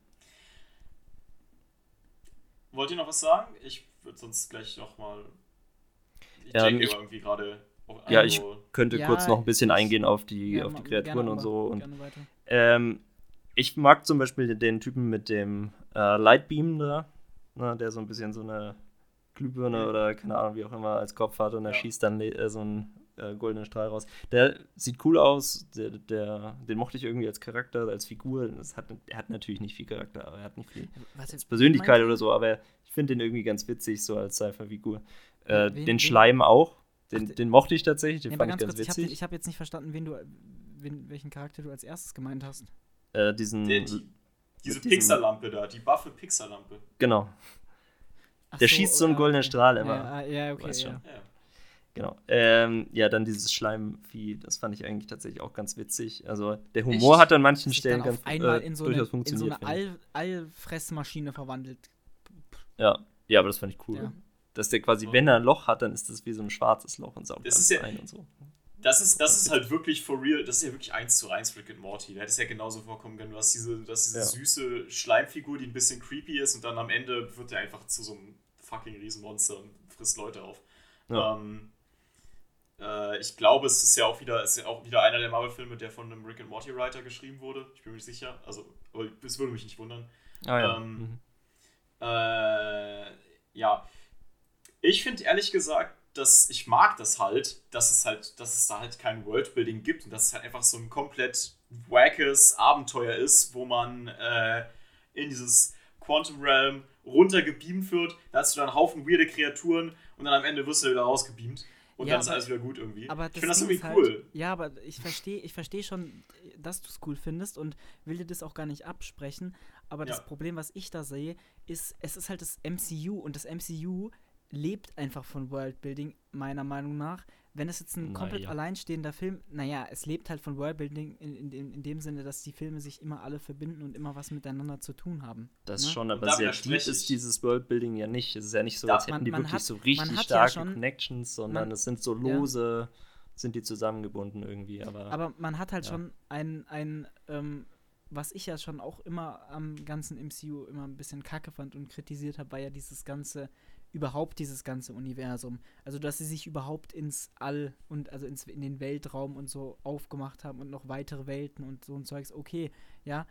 Wollt ihr noch was sagen? Ich würde sonst gleich nochmal. Ich Ähm, denke ich- aber irgendwie gerade. auf Ja, ein- ich könnte Ja, kurz noch ein bisschen ich- eingehen auf die, ja, auf die Kreaturen gerne, und so. Und. Ähm, ich mag zum Beispiel den, Typen mit dem äh, Lightbeam da, ne, der so ein bisschen so eine Glühbirne Mhm. oder keine Ahnung, wie auch immer, als Kopf hat und er Ja. schießt dann äh, so einen äh, goldenen Strahl raus. Der sieht cool aus, der, der, den mochte ich irgendwie als Charakter, als Figur. Das hat, er hat natürlich nicht viel Charakter, aber er hat nicht viel Was, als Persönlichkeit oder so, aber ich finde den irgendwie ganz witzig, so als Cypher-Figur. Äh, Wen- wen- den Schleim auch, den, Ach, den mochte ich tatsächlich, den Nee, fand ich ganz kurz, ich habe witzig. ich hab jetzt nicht verstanden, wen du, wen, welchen Charakter du als erstes gemeint hast. äh, diesen, die, diese Pixarlampe da, die buffe Pixarlampe. genau, Ach Der schießt so einen ah, goldenen Strahl immer. Ja, ah, ja okay, Weiß schon. ja. Ja. Genau. Ähm, ja, dann dieses Schleimvieh, das fand ich eigentlich tatsächlich auch ganz witzig. Also der Humor Echt? hat an manchen Stellen dann ganz auf einmal äh, in so eine, durchaus in so funktioniert. eine. All, Allfressmaschine verwandelt. ja. ja, aber das fand ich cool. Ja. Dass der quasi, So. wenn er ein Loch hat, dann ist das wie so ein schwarzes Loch und saugt Das ja- ein und so. Das ist, das ist halt wirklich for real, das ist ja wirklich eins zu eins Rick and Morty. Da hätte es ja genauso vorkommen können. Du hast diese, du hast diese Ja. süße Schleimfigur, die ein bisschen creepy ist und dann am Ende wird er einfach zu so einem fucking Riesenmonster und frisst Leute auf. Ja. Ähm, äh, ich glaube, es ist ja auch wieder, ist ja auch wieder einer der Marvel-Filme, der von einem Rick and Morty Writer geschrieben wurde. Ich bin mir nicht sicher. Also, aber es würde mich nicht wundern. Ah ja. Ähm, mhm. Äh, ja. Ich finde ehrlich gesagt, dass ich mag das halt, dass es halt, dass es da halt kein Worldbuilding gibt und dass es halt einfach so ein komplett wackes Abenteuer ist, wo man äh, in dieses Quantum Realm runtergebeamt wird. Da hast du dann einen Haufen weirde Kreaturen und dann am Ende wirst du wieder rausgebeamt. Und Ja, dann ist aber- alles wieder gut irgendwie. Aber ich finde das irgendwie ist cool. Halt, ja, aber ich verstehe ich versteh schon, dass du es cool findest und will dir das auch gar nicht absprechen. Aber das Ja. Problem, was ich da sehe, ist, es ist halt das MCU und das MCU lebt einfach von Worldbuilding, meiner Meinung nach. Wenn es jetzt ein komplett Naja. alleinstehender Film, naja, es lebt halt von Worldbuilding in, in, dem- in dem Sinne, dass die Filme sich immer alle verbinden und immer was miteinander zu tun haben. Das ne? schon, aber sehr deep ist dieses Worldbuilding ja nicht. Es ist ja nicht so, Da- als hätten Man- die man wirklich hat- so richtig hat ja starke schon- Connections, sondern man- es sind so ja. lose, sind die zusammengebunden irgendwie. Aber, Aber man hat halt Ja. schon ein, ein ähm, was ich ja schon auch immer am ganzen MCU immer ein bisschen kacke fand und kritisiert habe, war ja dieses ganze, überhaupt dieses ganze Universum. Also, dass sie sich überhaupt ins All und also ins, in den Weltraum und so aufgemacht haben und noch weitere Welten und so ein Zeugs. Okay, ja,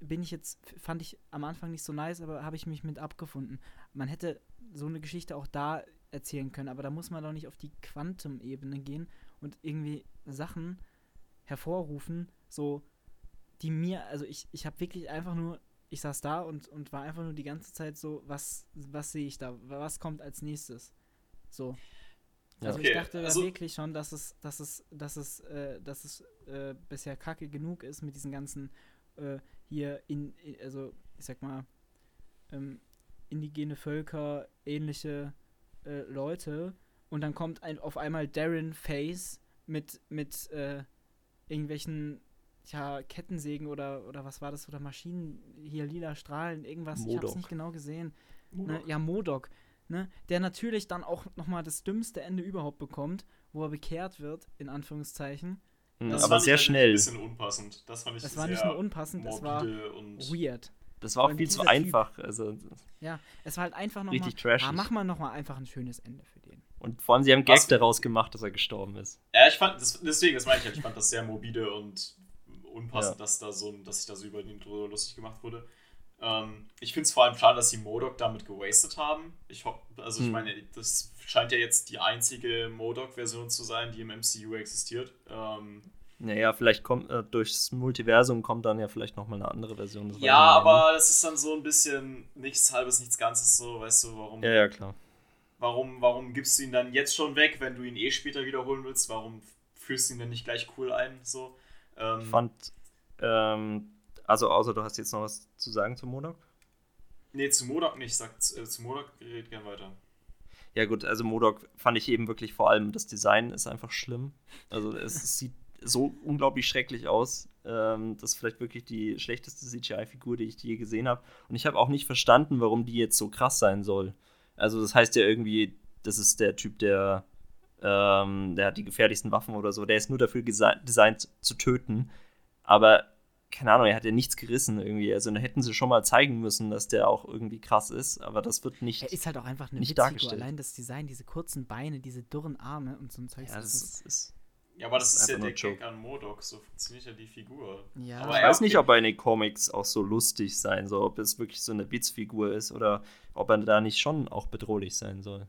bin ich jetzt, fand ich am Anfang nicht so nice, aber habe ich mich mit abgefunden. Man hätte so eine Geschichte auch da erzählen können, aber da muss man doch nicht auf die Quantum-Ebene gehen und irgendwie Sachen hervorrufen, so die mir, also ich, ich habe wirklich einfach nur, ich saß da und, und war einfach nur die ganze Zeit so, was, was sehe ich da, was kommt als nächstes? So. Also okay. ich dachte also, wirklich schon, dass es, dass es, dass es, äh, dass es äh, bisher kacke genug ist mit diesen ganzen äh, hier in, also ich sag mal, ähm, indigene Völker, ähnliche äh, Leute und dann kommt ein, auf einmal Darren Face mit, mit äh, irgendwelchen ja, Kettensägen oder, oder was war das? Oder Maschinen, hier lila Strahlen, irgendwas. Modok. Ich hab's nicht genau gesehen. Ne? Ja, Modok. Ne? Der natürlich dann auch nochmal das dümmste Ende überhaupt bekommt, wo er bekehrt wird, in Anführungszeichen. Mhm, das aber sehr schnell. Ein bisschen unpassend. Das fand ich Es war nicht nur unpassend, es war weird. Das war auch viel zu einfach. Typ, also, ja, es war halt einfach nochmal. Richtig trashig. Ah, mach mal nochmal einfach ein schönes Ende für den. Und vor allem, sie haben Gag daraus gemacht, dass er gestorben ist. Ja, ich fand, das, deswegen, das meine ich halt, ich fand das sehr morbide und unpassend, ja. dass da so, dass sich da so über den drüber lustig gemacht wurde. Ähm, ich finde es vor allem schade, dass sie Modok damit gewastet haben. Ich hoffe, also ich hm. meine, das scheint ja jetzt die einzige Modok-Version zu sein, die im MCU existiert. Ähm, naja, vielleicht kommt äh, durchs Multiversum kommt dann ja vielleicht nochmal eine andere Version. ja, aber das ist dann so ein bisschen nichts halbes, nichts Ganzes, so, weißt du, warum. Ja, ja, klar. Warum, warum gibst du ihn dann jetzt schon weg, wenn du ihn eh später wiederholen willst? Warum führst du ihn dann nicht gleich cool ein? So? Ähm, ich fand, ähm, also außer du hast jetzt noch was zu sagen zu Modok? Nee, zu Modok nicht. Sag, äh, zu Modok red gern weiter. Ja gut, also Modok fand ich eben wirklich vor allem, das Design ist einfach schlimm. Also es *laughs* sieht so unglaublich schrecklich aus. Ähm, das ist vielleicht wirklich die schlechteste CGI-Figur, die ich je gesehen habe. Und ich habe auch nicht verstanden, warum die jetzt so krass sein soll. Also das heißt ja irgendwie, das ist der Typ, der, ähm, der hat die gefährlichsten Waffen oder so. Der ist nur dafür designt zu töten. Aber keine Ahnung, er hat ja nichts gerissen irgendwie. Also da hätten sie schon mal zeigen müssen, dass der auch irgendwie krass ist, aber das wird nicht. Er ist halt auch einfach eine nicht Witzfigur. Allein das Design, diese kurzen Beine, diese dürren Arme und so ein Zeug. Ja, das, ist, ist, ja, aber das, das ist, ja der Gag an Modok, so funktioniert ja die Figur. Ja. Aber ich weiß nicht, ob er in den Comics auch so lustig sein soll, ob es wirklich so eine Witzfigur ist oder ob er da nicht schon auch bedrohlich sein soll.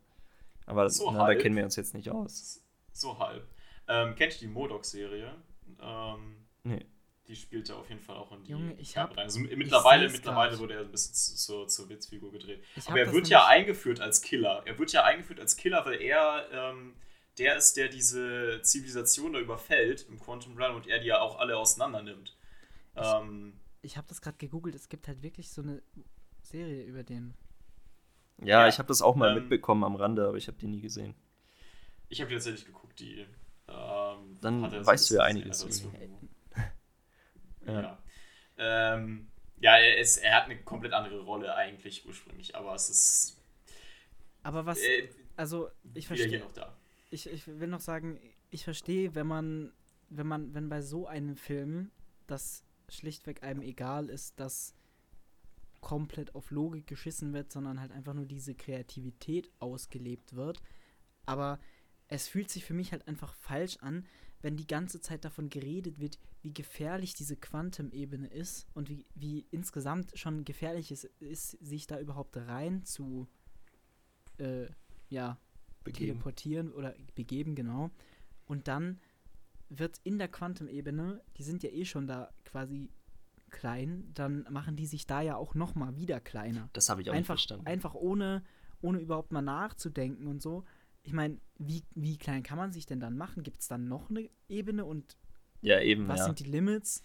Aber so na, da kennen wir uns jetzt nicht aus. So halb. Ähm, kennt ihr die Modok-Serie? Ähm, nee. Die spielte auf jeden Fall auch in die Junge, ich hab, rein. Also mittlerweile, mittlerweile wurde er ein bisschen zur, zur Witzfigur gedreht. Ich Aber er wird ja eingeführt als Killer. Er wird ja eingeführt als Killer, weil er ähm, der ist, der diese Zivilisation da überfällt im Quantum Realm und er die ja auch alle auseinander nimmt. Ich, ähm, ich habe das gerade gegoogelt, es gibt halt wirklich so eine Serie über den. Ja, ja ich habe das auch mal ähm, mitbekommen am Rande, aber ich habe die nie gesehen. Ich habe die tatsächlich geguckt, die. Ähm, Dann weißt du ja einiges. *laughs* ja. Ja. Ähm, ja, er, ist, er hat eine komplett andere Rolle eigentlich ursprünglich, aber es ist. Aber was. Äh, also, ich verstehe. Hier noch da ich, ich will noch sagen, ich verstehe, wenn man, wenn man, wenn bei so einem Film das schlichtweg einem egal ist, dass komplett auf Logik geschissen wird, sondern halt einfach nur diese Kreativität ausgelebt wird. Aber es fühlt sich für mich halt einfach falsch an, wenn die ganze Zeit davon geredet wird, wie gefährlich diese Quantum-Ebene ist und wie, wie insgesamt schon gefährlich es ist, sich da überhaupt rein zu äh, ja, begeben. teleportieren oder begeben, genau. Und dann wird in der Quantum-Ebene, die sind ja eh schon da quasi klein, dann machen die sich da ja auch noch mal wieder kleiner. Das habe ich auch einfach, nicht verstanden. Einfach ohne, ohne überhaupt mal nachzudenken und so. Ich meine, wie, wie klein kann man sich denn dann machen? Gibt es dann noch eine Ebene und ja, eben, was ja. sind die Limits?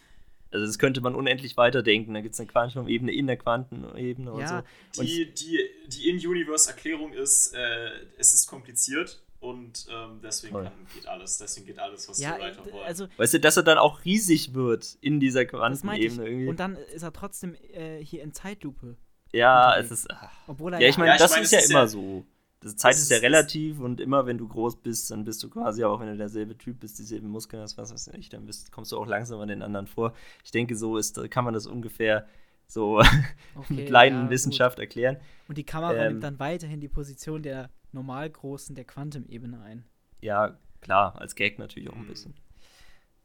Also das könnte man unendlich weiterdenken. Da gibt es eine Quantum-Ebene in der Quantenebene ja, und so. Und die, die, die In-Universe-Erklärung ist, äh, es ist kompliziert und ähm, deswegen kann, geht alles. Deswegen geht alles, was ja, so weiter wollen. Also, weißt du, dass er dann auch riesig wird in dieser Quantenebene irgendwie. Und dann ist er trotzdem äh, hier in Zeitlupe. Ja, es ist. Ach. Obwohl er ja, ich meine, ja, das mein, ist ja ist immer ja, so. Die Zeit ist, ist ja relativ und immer wenn du groß bist, dann bist du quasi auch, wenn du derselbe Typ bist, dieselben Muskeln hast, was weiß ich, dann bist, kommst du auch langsam an den anderen vor. Ich denke, so ist, kann man das ungefähr so *laughs* okay, mit Leiden ja, Wissenschaft gut. erklären. Und die Kamera ähm, nimmt dann weiterhin die Position der Normalgroßen der Quantum-Ebene ein. Ja, klar, als Gag natürlich auch ein mhm. bisschen.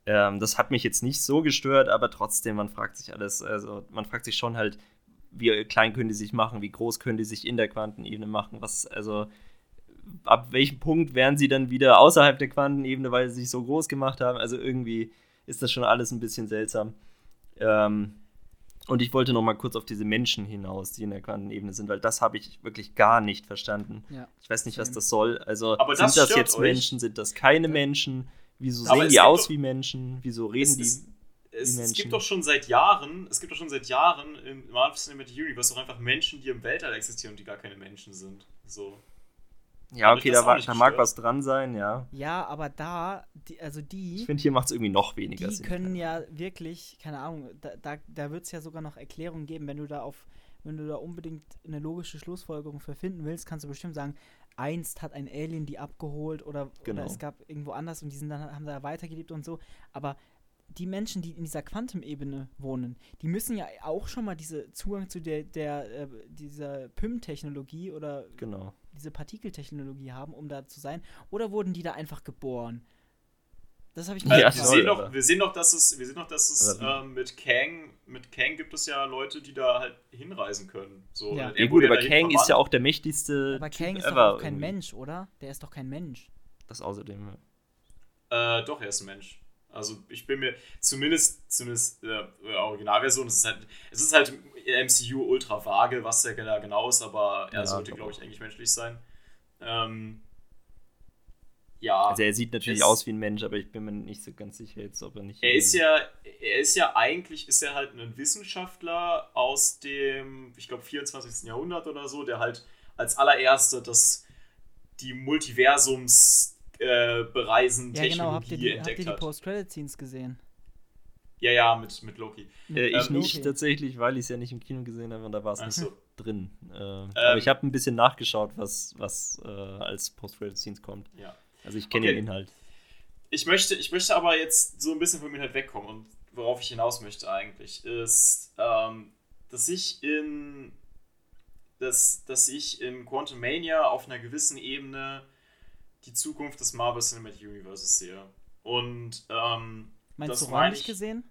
Ähm, das hat mich jetzt nicht so gestört, aber trotzdem, man fragt sich alles, also man fragt sich schon halt, wie klein können die sich machen, wie groß können die sich in der Quantenebene machen, was, also ab welchem Punkt wären sie dann wieder außerhalb der Quantenebene, weil sie sich so groß gemacht haben. Also irgendwie ist das schon alles ein bisschen seltsam. Ähm, und ich wollte noch mal kurz auf diese Menschen hinaus, die in der Quantenebene sind, weil das habe ich wirklich gar nicht verstanden. Ja. Ich weiß nicht, was das soll. Also Aber sind das das jetzt euch? Menschen, sind das keine Menschen? Wieso Aber sehen die aus doch- wie Menschen? Wieso reden es, die? es, es, es Menschen. gibt doch schon seit Jahren, es gibt doch schon seit Jahren im Marvel Cinematic Universe doch einfach Menschen, die im Weltall existieren und die gar keine Menschen sind. So. Ja, okay, da, war, da mag was dran sein, ja. Ja, aber da, die, also Ich die, finde, hier macht es irgendwie noch weniger die Sinn. können ja wirklich, keine Ahnung, da, da, da wird es ja sogar noch Erklärungen geben, wenn du da auf, wenn du da unbedingt eine logische Schlussfolgerung für finden willst, kannst du bestimmt sagen, einst hat ein Alien die abgeholt oder, Genau. oder es gab irgendwo anders und die sind dann, haben da weitergelebt und so. Aber die Menschen, die in dieser Quantumebene wohnen, die müssen ja auch schon mal diese Zugang zu der, der äh, dieser PIM-Technologie oder Genau. Diese Partikeltechnologie haben, um da zu sein? Oder wurden die da einfach geboren? Das habe ich nicht Äh, das wir, sehen doch, wir sehen doch, dass es, wir sehen doch, dass es ähm, mit Kang, mit Kang gibt es ja Leute, die da halt hinreisen können. So, Ja. Ja, gut, aber Kang ist ja auch der mächtigste Aber Typ Kang ist ever doch auch kein irgendwie. Mensch, oder? Der ist doch kein Mensch. Das außerdem. Äh, doch, er ist ein Mensch. Also ich bin mir zumindest, zumindest äh, äh, Originalversion, es ist halt, es ist halt MCU ultra vage, was der da genau ist, aber er Ja, sollte, glaub glaube ich, eigentlich menschlich sein. Ähm, ja. Also er sieht natürlich Es- aus wie ein Mensch, aber ich bin mir nicht so ganz sicher jetzt, ob er nicht. Er ist ja, er ist ja eigentlich, ist er halt ein Wissenschaftler aus dem, ich glaube, 24. Jahrhundert oder so, der halt als allererster das, die Multiversums äh, bereisen Ja, genau. Habt ihr Technologie die, habt ihr entdeckt die hat. Post-Credit-Scenes gesehen? Ja, ja, mit, mit Loki. Äh, ich Ähm, nicht okay. tatsächlich, weil ich es ja nicht im Kino gesehen habe und da war es nicht Achso. drin. Äh, aber ich habe ein bisschen nachgeschaut, was, was äh, als Post-Credit-Scenes kommt. Ja. Also ich kenne Okay. den Inhalt. Ich möchte, ich möchte aber jetzt so ein bisschen vom Inhalt wegkommen und worauf ich hinaus möchte eigentlich, ist, ähm, dass ich in dass, dass ich in Quantum Mania auf einer gewissen Ebene die Zukunft des Marvel Cinematic Universes sehe. Und ähm, Meinst Das du räumlich ich- gesehen?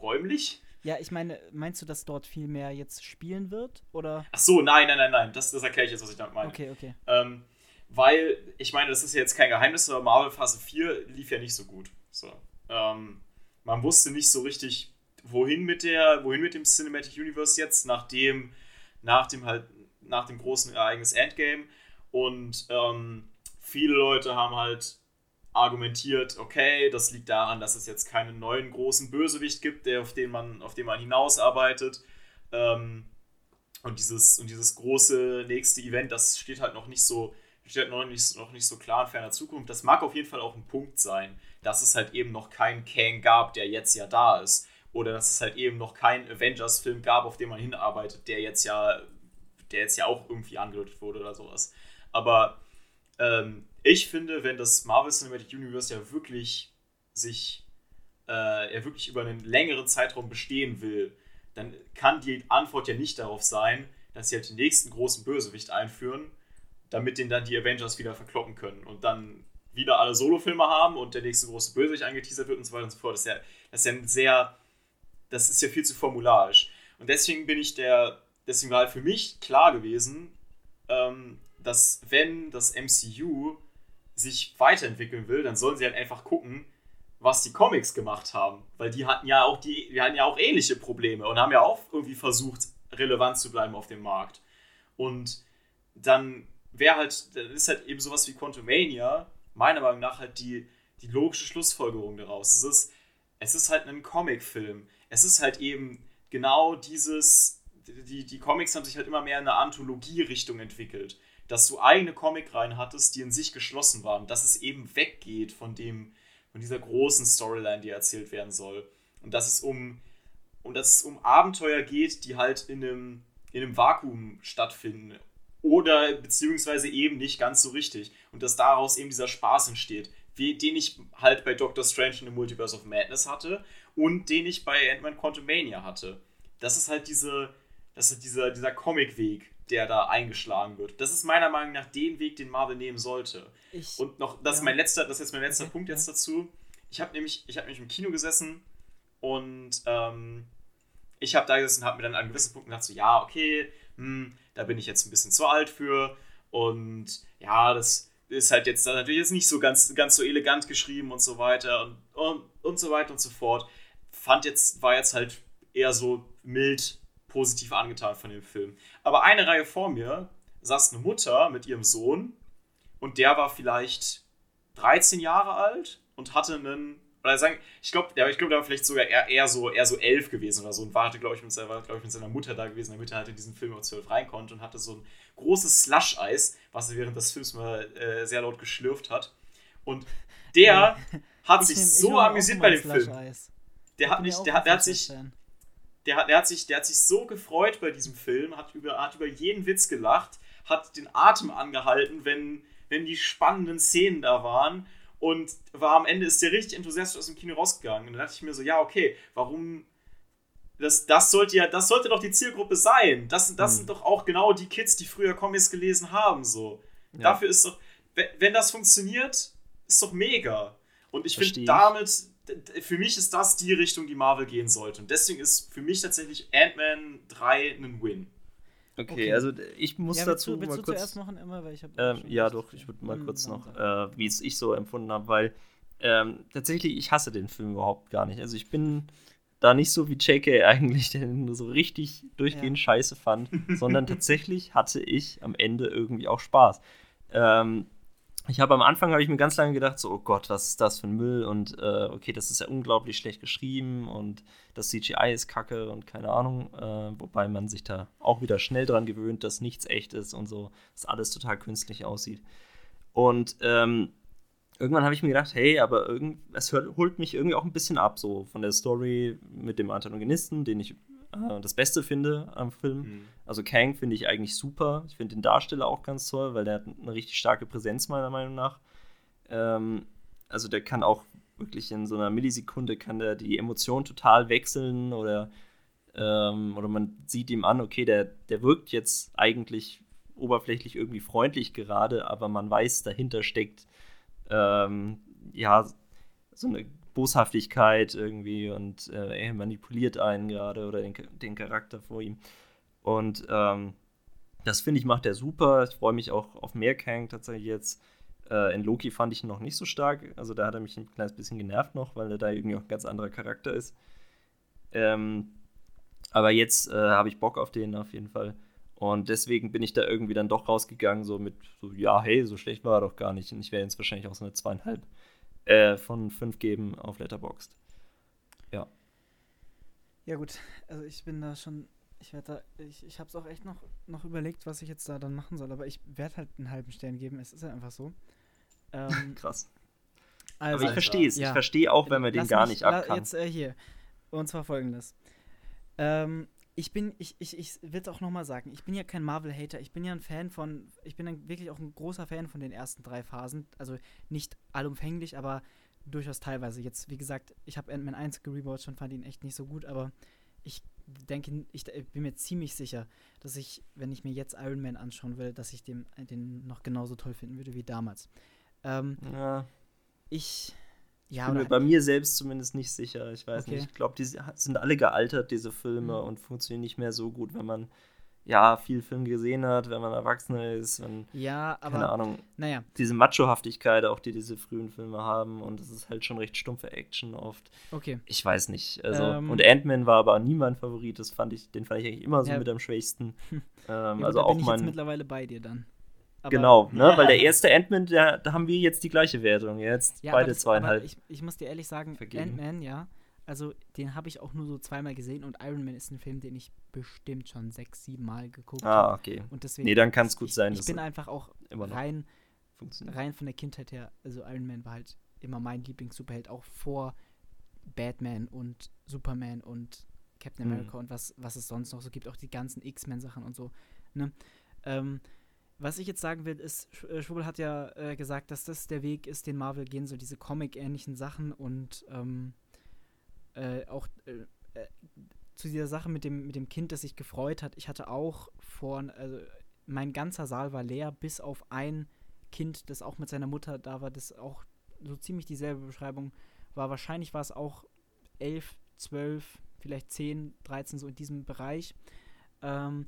räumlich? Ja, ich meine, meinst du, dass dort viel mehr jetzt spielen wird? Oder? Ach so, nein, nein, nein, nein. Das, das erkläre ich jetzt, was ich damit meine. Okay, okay. Ähm, weil, ich meine, das ist ja jetzt kein Geheimnis, aber Marvel Phase 4 lief ja nicht so gut. So. Ähm, man wusste nicht so richtig, wohin mit der, wohin mit dem Cinematic Universe jetzt, nachdem, nach dem halt, nach dem großen Ereignis Endgame. Und ähm, viele Leute haben halt argumentiert, okay, das liegt daran, dass es jetzt keinen neuen großen Bösewicht gibt, der, auf den man, auf den man hinausarbeitet. Ähm, und dieses, und dieses große nächste Event, das steht halt noch nicht so, steht noch nicht, noch nicht so klar in ferner Zukunft. Das mag auf jeden Fall auch ein Punkt sein, dass es halt eben noch keinen Kang gab, der jetzt ja da ist. Oder dass es halt eben noch keinen Avengers-Film gab, auf den man hinarbeitet, der jetzt ja, der jetzt ja auch irgendwie angedeutet wurde oder sowas. Aber ähm, ich finde, wenn das Marvel Cinematic Universe ja wirklich sich, äh, ja wirklich über einen längeren Zeitraum bestehen will, dann kann die Antwort ja nicht darauf sein, dass sie halt den nächsten großen Bösewicht einführen, damit den dann die Avengers wieder verkloppen können und dann wieder alle Solofilme haben und der nächste große Bösewicht angeteasert wird und so weiter und so fort. Das ist ja, das ist ja ein sehr, das ist ja viel zu formularisch. Und deswegen bin ich der, deswegen war halt für mich klar gewesen, ähm, dass wenn das MCU sich weiterentwickeln will, dann sollen sie halt einfach gucken, was die Comics gemacht haben. Weil die hatten ja auch die, die hatten ja auch ähnliche Probleme und haben ja auch irgendwie versucht, relevant zu bleiben auf dem Markt. Und dann wäre halt, dann ist halt eben sowas wie Quantumania, meiner Meinung nach halt die, die logische Schlussfolgerung daraus. Es ist, es ist halt ein Comicfilm. Es ist halt eben genau dieses, die, die Comics haben sich halt immer mehr in eine Anthologie-Richtung entwickelt. Dass du eigene Comicreihen hattest, die in sich geschlossen waren. Dass es eben weggeht von dem, von dieser großen Storyline, die erzählt werden soll. Und dass es um, und dass es um Abenteuer geht, die halt in einem, in einem Vakuum stattfinden. Oder beziehungsweise eben nicht ganz so richtig. Und dass daraus eben dieser Spaß entsteht, wie, den ich halt bei Doctor Strange in the Multiverse of Madness hatte und den ich bei Ant-Man Quantumania hatte. Das ist halt diese, das ist dieser, dieser Comic-Weg, der da eingeschlagen wird. Das ist meiner Meinung nach den Weg, den Marvel nehmen sollte. Ich, Und noch, das ist Ja. mein letzter, das ist jetzt mein letzter Okay, Punkt jetzt dazu. Ich habe nämlich, ich habe nämlich im Kino gesessen und ähm, ich habe da gesessen und habe mir dann an gewissen Punkten gedacht, so, ja, okay, hm, da bin ich jetzt ein bisschen zu alt für und ja, das ist halt jetzt natürlich jetzt nicht so ganz, ganz so elegant geschrieben und so weiter und, und, und so weiter und so fort. fand jetzt, war jetzt halt eher so mild positiv angetan von dem Film. Aber eine Reihe vor mir saß eine Mutter mit ihrem Sohn und der war vielleicht 13 Jahre alt und hatte einen, oder sagen, ich glaube, der, ich glaub, der war vielleicht sogar eher, eher, so, eher so elf gewesen oder so und war, glaube ich, mit seiner, glaub ich, mit seiner Mutter da gewesen, damit er halt in diesen Film auf 12 rein konnte und hatte so ein großes Slush-Eis, was er während des Films mal äh, sehr laut geschlürft hat. Und der hat ich sich nehm, so amüsiert bei dem Film. Der hat, nicht, der, hat, der hat sich. Der hat, der, hat sich, der hat sich so gefreut bei diesem Film, hat über, hat über jeden Witz gelacht, hat den Atem angehalten, wenn, wenn die spannenden Szenen da waren und war am Ende ist der richtig enthusiastisch aus dem Kino rausgegangen. Und dann dachte ich mir so, ja, okay, warum. Das, das sollte ja, das sollte doch die Zielgruppe sein. Das, das hm. sind doch auch genau die Kids, die früher Comics gelesen haben. So. Ja. Dafür ist doch, wenn das funktioniert, ist doch mega. Und ich finde damit, für mich ist das die Richtung, die Marvel gehen sollte. Und deswegen ist für mich tatsächlich Ant-Man 3 ein Win. Okay, okay, also ich muss ja, dazu willst du, willst mal kurz. machen, Emma, weil ich ähm, ja, doch, ich würde mal kurz noch, äh, wie es ich so empfunden habe, weil ähm, tatsächlich ich hasse den Film überhaupt gar nicht. Also ich bin da nicht so wie JK eigentlich, der nur so richtig durchgehend ja. scheiße fand, sondern *laughs* tatsächlich hatte ich am Ende irgendwie auch Spaß. Ähm, ich habe am Anfang habe ich mir ganz lange gedacht, so, oh Gott, was ist das für ein Müll und äh, okay, das ist ja unglaublich schlecht geschrieben und das CGI ist kacke und keine Ahnung, äh, wobei man sich da auch wieder schnell dran gewöhnt, dass nichts echt ist und so, dass alles total künstlich aussieht. Und ähm, irgendwann habe ich mir gedacht, hey, aber irgend, es holt mich irgendwie auch ein bisschen ab, so von der Story mit dem Antagonisten, den ich äh, das Beste finde am Film. Mhm. Also Kang finde ich eigentlich super. Ich finde den Darsteller auch ganz toll, weil der hat eine richtig starke Präsenz meiner Meinung nach. Ähm, also der kann auch wirklich in so einer Millisekunde kann der die Emotion total wechseln oder ähm, oder man sieht ihm an, okay, der, der wirkt jetzt eigentlich oberflächlich irgendwie freundlich gerade, aber man weiß, dahinter steckt ähm, ja so eine Boshaftigkeit irgendwie und äh, er manipuliert einen gerade oder den, den Charakter vor ihm. Und ähm, das finde ich, macht er super. Ich freue mich auch auf mehr Kang tatsächlich jetzt. Äh, in Loki fand ich ihn noch nicht so stark. Also da hat er mich ein kleines bisschen genervt noch, weil er da irgendwie auch ein ganz anderer Charakter ist. Ähm, aber jetzt äh, habe ich Bock auf den auf jeden Fall. Und deswegen bin ich da irgendwie dann doch rausgegangen, so mit so, ja, hey, so schlecht war er doch gar nicht. Und ich wäre jetzt wahrscheinlich auch so eine zweieinhalb äh, von 5 geben auf Letterboxd. Ja. Ja, gut. Also ich bin da schon. Ich werde da. Ich, ich habe es auch echt noch, noch überlegt, was ich jetzt da dann machen soll. Aber ich werde halt einen halben Stern geben. Es ist ja einfach so. Ähm, *laughs* Krass. Also, aber ich verstehe es. Ja. Ich verstehe auch, wenn man den gar mich, nicht abkann. Jetzt äh, hier. Und zwar folgendes. Ähm, ich bin, ich, ich, ich will es auch nochmal sagen, ich bin ja kein Marvel-Hater, ich bin ja ein Fan von, ich bin wirklich auch ein großer Fan von den ersten drei Phasen. Also nicht allumfänglich, aber durchaus teilweise. Jetzt, wie gesagt, ich habe Ant-Man 1 gerewatcht und fand ihn echt nicht so gut, aber ich denke, ich bin mir ziemlich sicher, dass ich, wenn ich mir jetzt Iron Man anschauen will, dass ich den, den noch genauso toll finden würde wie damals. Ähm, ja. Ich ja, bin mir bei mir selbst zumindest nicht sicher. Ich weiß okay. nicht. Ich glaube, die sind alle gealtert, diese Filme, mhm. und funktionieren nicht mehr so gut, wenn man ja viel Film gesehen hat, wenn man Erwachsener ist. Wenn, ja, aber. Keine Ahnung. Naja. Diese Machohaftigkeit, auch die diese frühen Filme haben, und es ist halt schon recht stumpfe Action oft. Okay. Ich weiß nicht. Also, ähm, und Ant-Man war aber nie mein Favorit. Das fand ich, den fand ich eigentlich immer so ja. mit am schwächsten. *laughs* ähm, ja, also auch bin ich mein. jetzt mittlerweile bei dir dann. Aber genau, ne? weil der erste Ant-Man, da haben wir jetzt die gleiche Wertung. Jetzt ja, beide das, zweieinhalb. Ich, ich, muss dir ehrlich sagen, Ant-Man, ja, also den habe ich auch nur so zweimal gesehen und Iron Man ist ein Film, den ich bestimmt schon sechs, sieben Mal geguckt habe. Ah, okay. Und deswegen, nee, dann kann es gut sein. Ich, ich bin einfach auch rein, rein von der Kindheit her, also Iron Man war halt immer mein Lieblings-Superheld, auch vor Batman und Superman und Captain hm. America hm. und was, was es sonst noch so gibt, auch die ganzen X-Men-Sachen und so. Ne? Ähm, was ich jetzt sagen will, ist, äh, Schwubbel hat ja äh, gesagt, dass das der Weg ist, den Marvel gehen soll, diese Comic-ähnlichen Sachen und ähm, äh, auch äh, äh, zu dieser Sache mit dem, mit dem Kind, das sich gefreut hat. Ich hatte auch vor, also mein ganzer Saal war leer, bis auf ein Kind, das auch mit seiner Mutter da war, das auch so ziemlich dieselbe Beschreibung war. Wahrscheinlich war es auch elf, zwölf, vielleicht zehn, dreizehn, so in diesem Bereich. Ähm,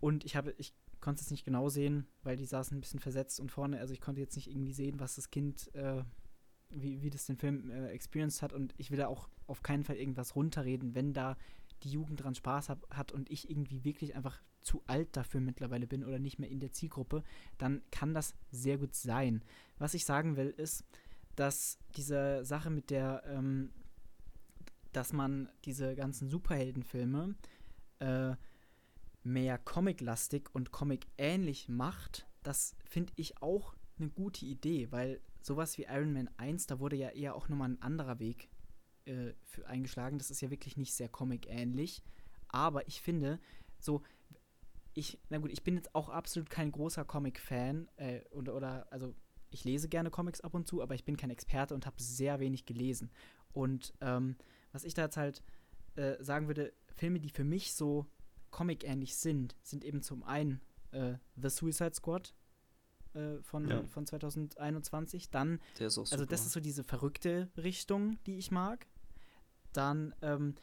und ich habe, ich konnte es nicht genau sehen, weil die saßen ein bisschen versetzt und vorne, also ich konnte jetzt nicht irgendwie sehen, was das Kind, äh, wie, wie das den Film äh, experienced hat und ich will da auch auf keinen Fall irgendwas runterreden, wenn da die Jugend dran Spaß hab, hat und ich irgendwie wirklich einfach zu alt dafür mittlerweile bin oder nicht mehr in der Zielgruppe, dann kann das sehr gut sein. Was ich sagen will, ist, dass diese Sache mit der, ähm, dass man diese ganzen Superheldenfilme äh, mehr Comic-lastig und Comic-ähnlich macht, das finde ich auch eine gute Idee, weil sowas wie Iron Man 1, da wurde ja eher auch nochmal ein anderer Weg äh, eingeschlagen. Das ist ja wirklich nicht sehr Comic-ähnlich. Aber ich finde, so, ich, na gut, ich bin jetzt auch absolut kein großer Comic-Fan äh, oder, oder, also ich lese gerne Comics ab und zu, aber ich bin kein Experte und habe sehr wenig gelesen. Und ähm, was ich da jetzt halt äh, sagen würde, Filme, die für mich so Comic-ähnlich sind, sind eben zum einen äh, The Suicide Squad äh, von, ja. von 2021. Dann, also das ist so diese verrückte Richtung, die ich mag. Dann ähm,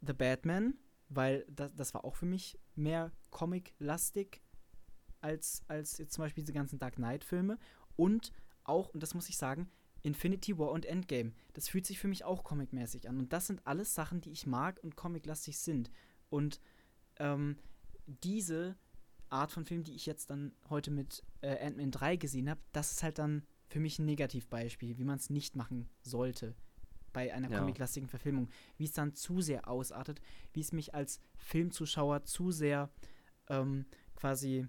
The Batman, weil das, das war auch für mich mehr Comic-lastig als, als jetzt zum Beispiel diese ganzen Dark Knight-Filme. Und auch, und das muss ich sagen, Infinity War und Endgame. Das fühlt sich für mich auch comic-mäßig an. Und das sind alles Sachen, die ich mag und comic-lastig sind. Und ähm, diese Art von Film, die ich jetzt dann heute mit äh, Ant-Man 3 gesehen habe, das ist halt dann für mich ein Negativbeispiel, wie man es nicht machen sollte bei einer ja. comic-lastigen Verfilmung. Wie es dann zu sehr ausartet, wie es mich als Filmzuschauer zu sehr ähm, quasi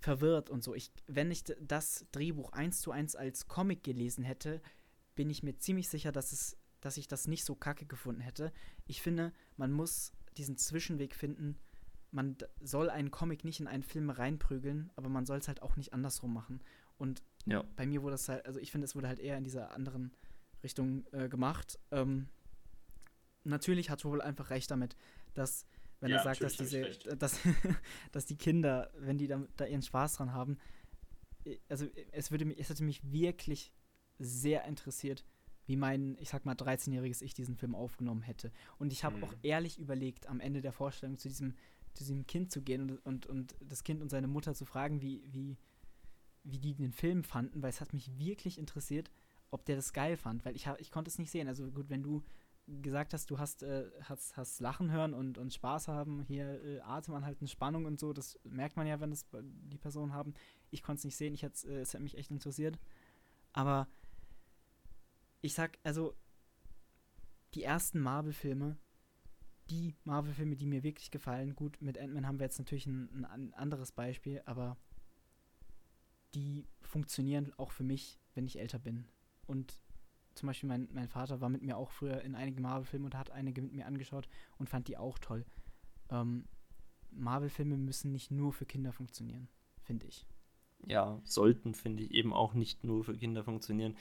verwirrt und so. Ich, wenn ich das Drehbuch eins zu eins als Comic gelesen hätte, bin ich mir ziemlich sicher, dass, es, dass ich das nicht so kacke gefunden hätte. Ich finde, man muss diesen Zwischenweg finden. Man soll einen Comic nicht in einen Film reinprügeln, aber man soll es halt auch nicht andersrum machen. Und ja. bei mir wurde es halt, also ich finde, es wurde halt eher in dieser anderen Richtung äh, gemacht. Ähm, natürlich hat Joel einfach recht damit, dass wenn ja, er sagt, dass diese, äh, dass, *laughs* dass die Kinder, wenn die da, da, ihren Spaß dran haben, äh, also es würde mich, es hätte mich wirklich sehr interessiert, wie mein, ich sag mal, 13-jähriges Ich diesen Film aufgenommen hätte. Und ich habe mhm. auch ehrlich überlegt, am Ende der Vorstellung zu diesem, zu diesem Kind zu gehen und, und, und das Kind und seine Mutter zu fragen, wie, wie, wie die den Film fanden, weil es hat mich wirklich interessiert, ob der das geil fand, weil ich, ich konnte es nicht sehen. Also gut, wenn du gesagt hast, du hast, äh, hast, hast Lachen hören und, und Spaß haben, hier äh, Atem anhalten, Spannung und so, das merkt man ja, wenn das die Personen haben. Ich konnte es nicht sehen, ich äh, es hat mich echt interessiert. Aber ich sag, also die ersten Marvel-Filme, die Marvel-Filme, die mir wirklich gefallen, gut, mit Ant-Man haben wir jetzt natürlich ein, ein anderes Beispiel, aber die funktionieren auch für mich, wenn ich älter bin. Und zum Beispiel mein, mein Vater war mit mir auch früher in einigen Marvel-Filmen und hat einige mit mir angeschaut und fand die auch toll. Ähm, Marvel-Filme müssen nicht nur für Kinder funktionieren, finde ich. Ja, sollten, finde ich, eben auch nicht nur für Kinder funktionieren.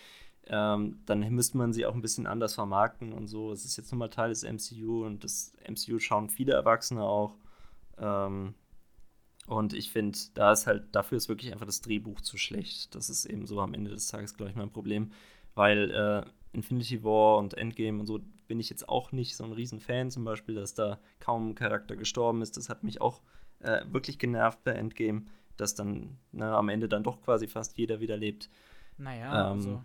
Ähm, dann müsste man sie auch ein bisschen anders vermarkten und so. Es ist jetzt nun mal Teil des MCU und das MCU schauen viele Erwachsene auch. Ähm, und ich finde, da ist halt, dafür ist wirklich einfach das Drehbuch zu schlecht. Das ist eben so am Ende des Tages, glaube ich, mein Problem weil äh, Infinity War und Endgame und so bin ich jetzt auch nicht so ein Riesenfan, zum Beispiel, dass da kaum ein Charakter gestorben ist. Das hat mich auch äh, wirklich genervt bei Endgame, dass dann na, ne, am Ende dann doch quasi fast jeder wieder lebt. Naja, ähm, also.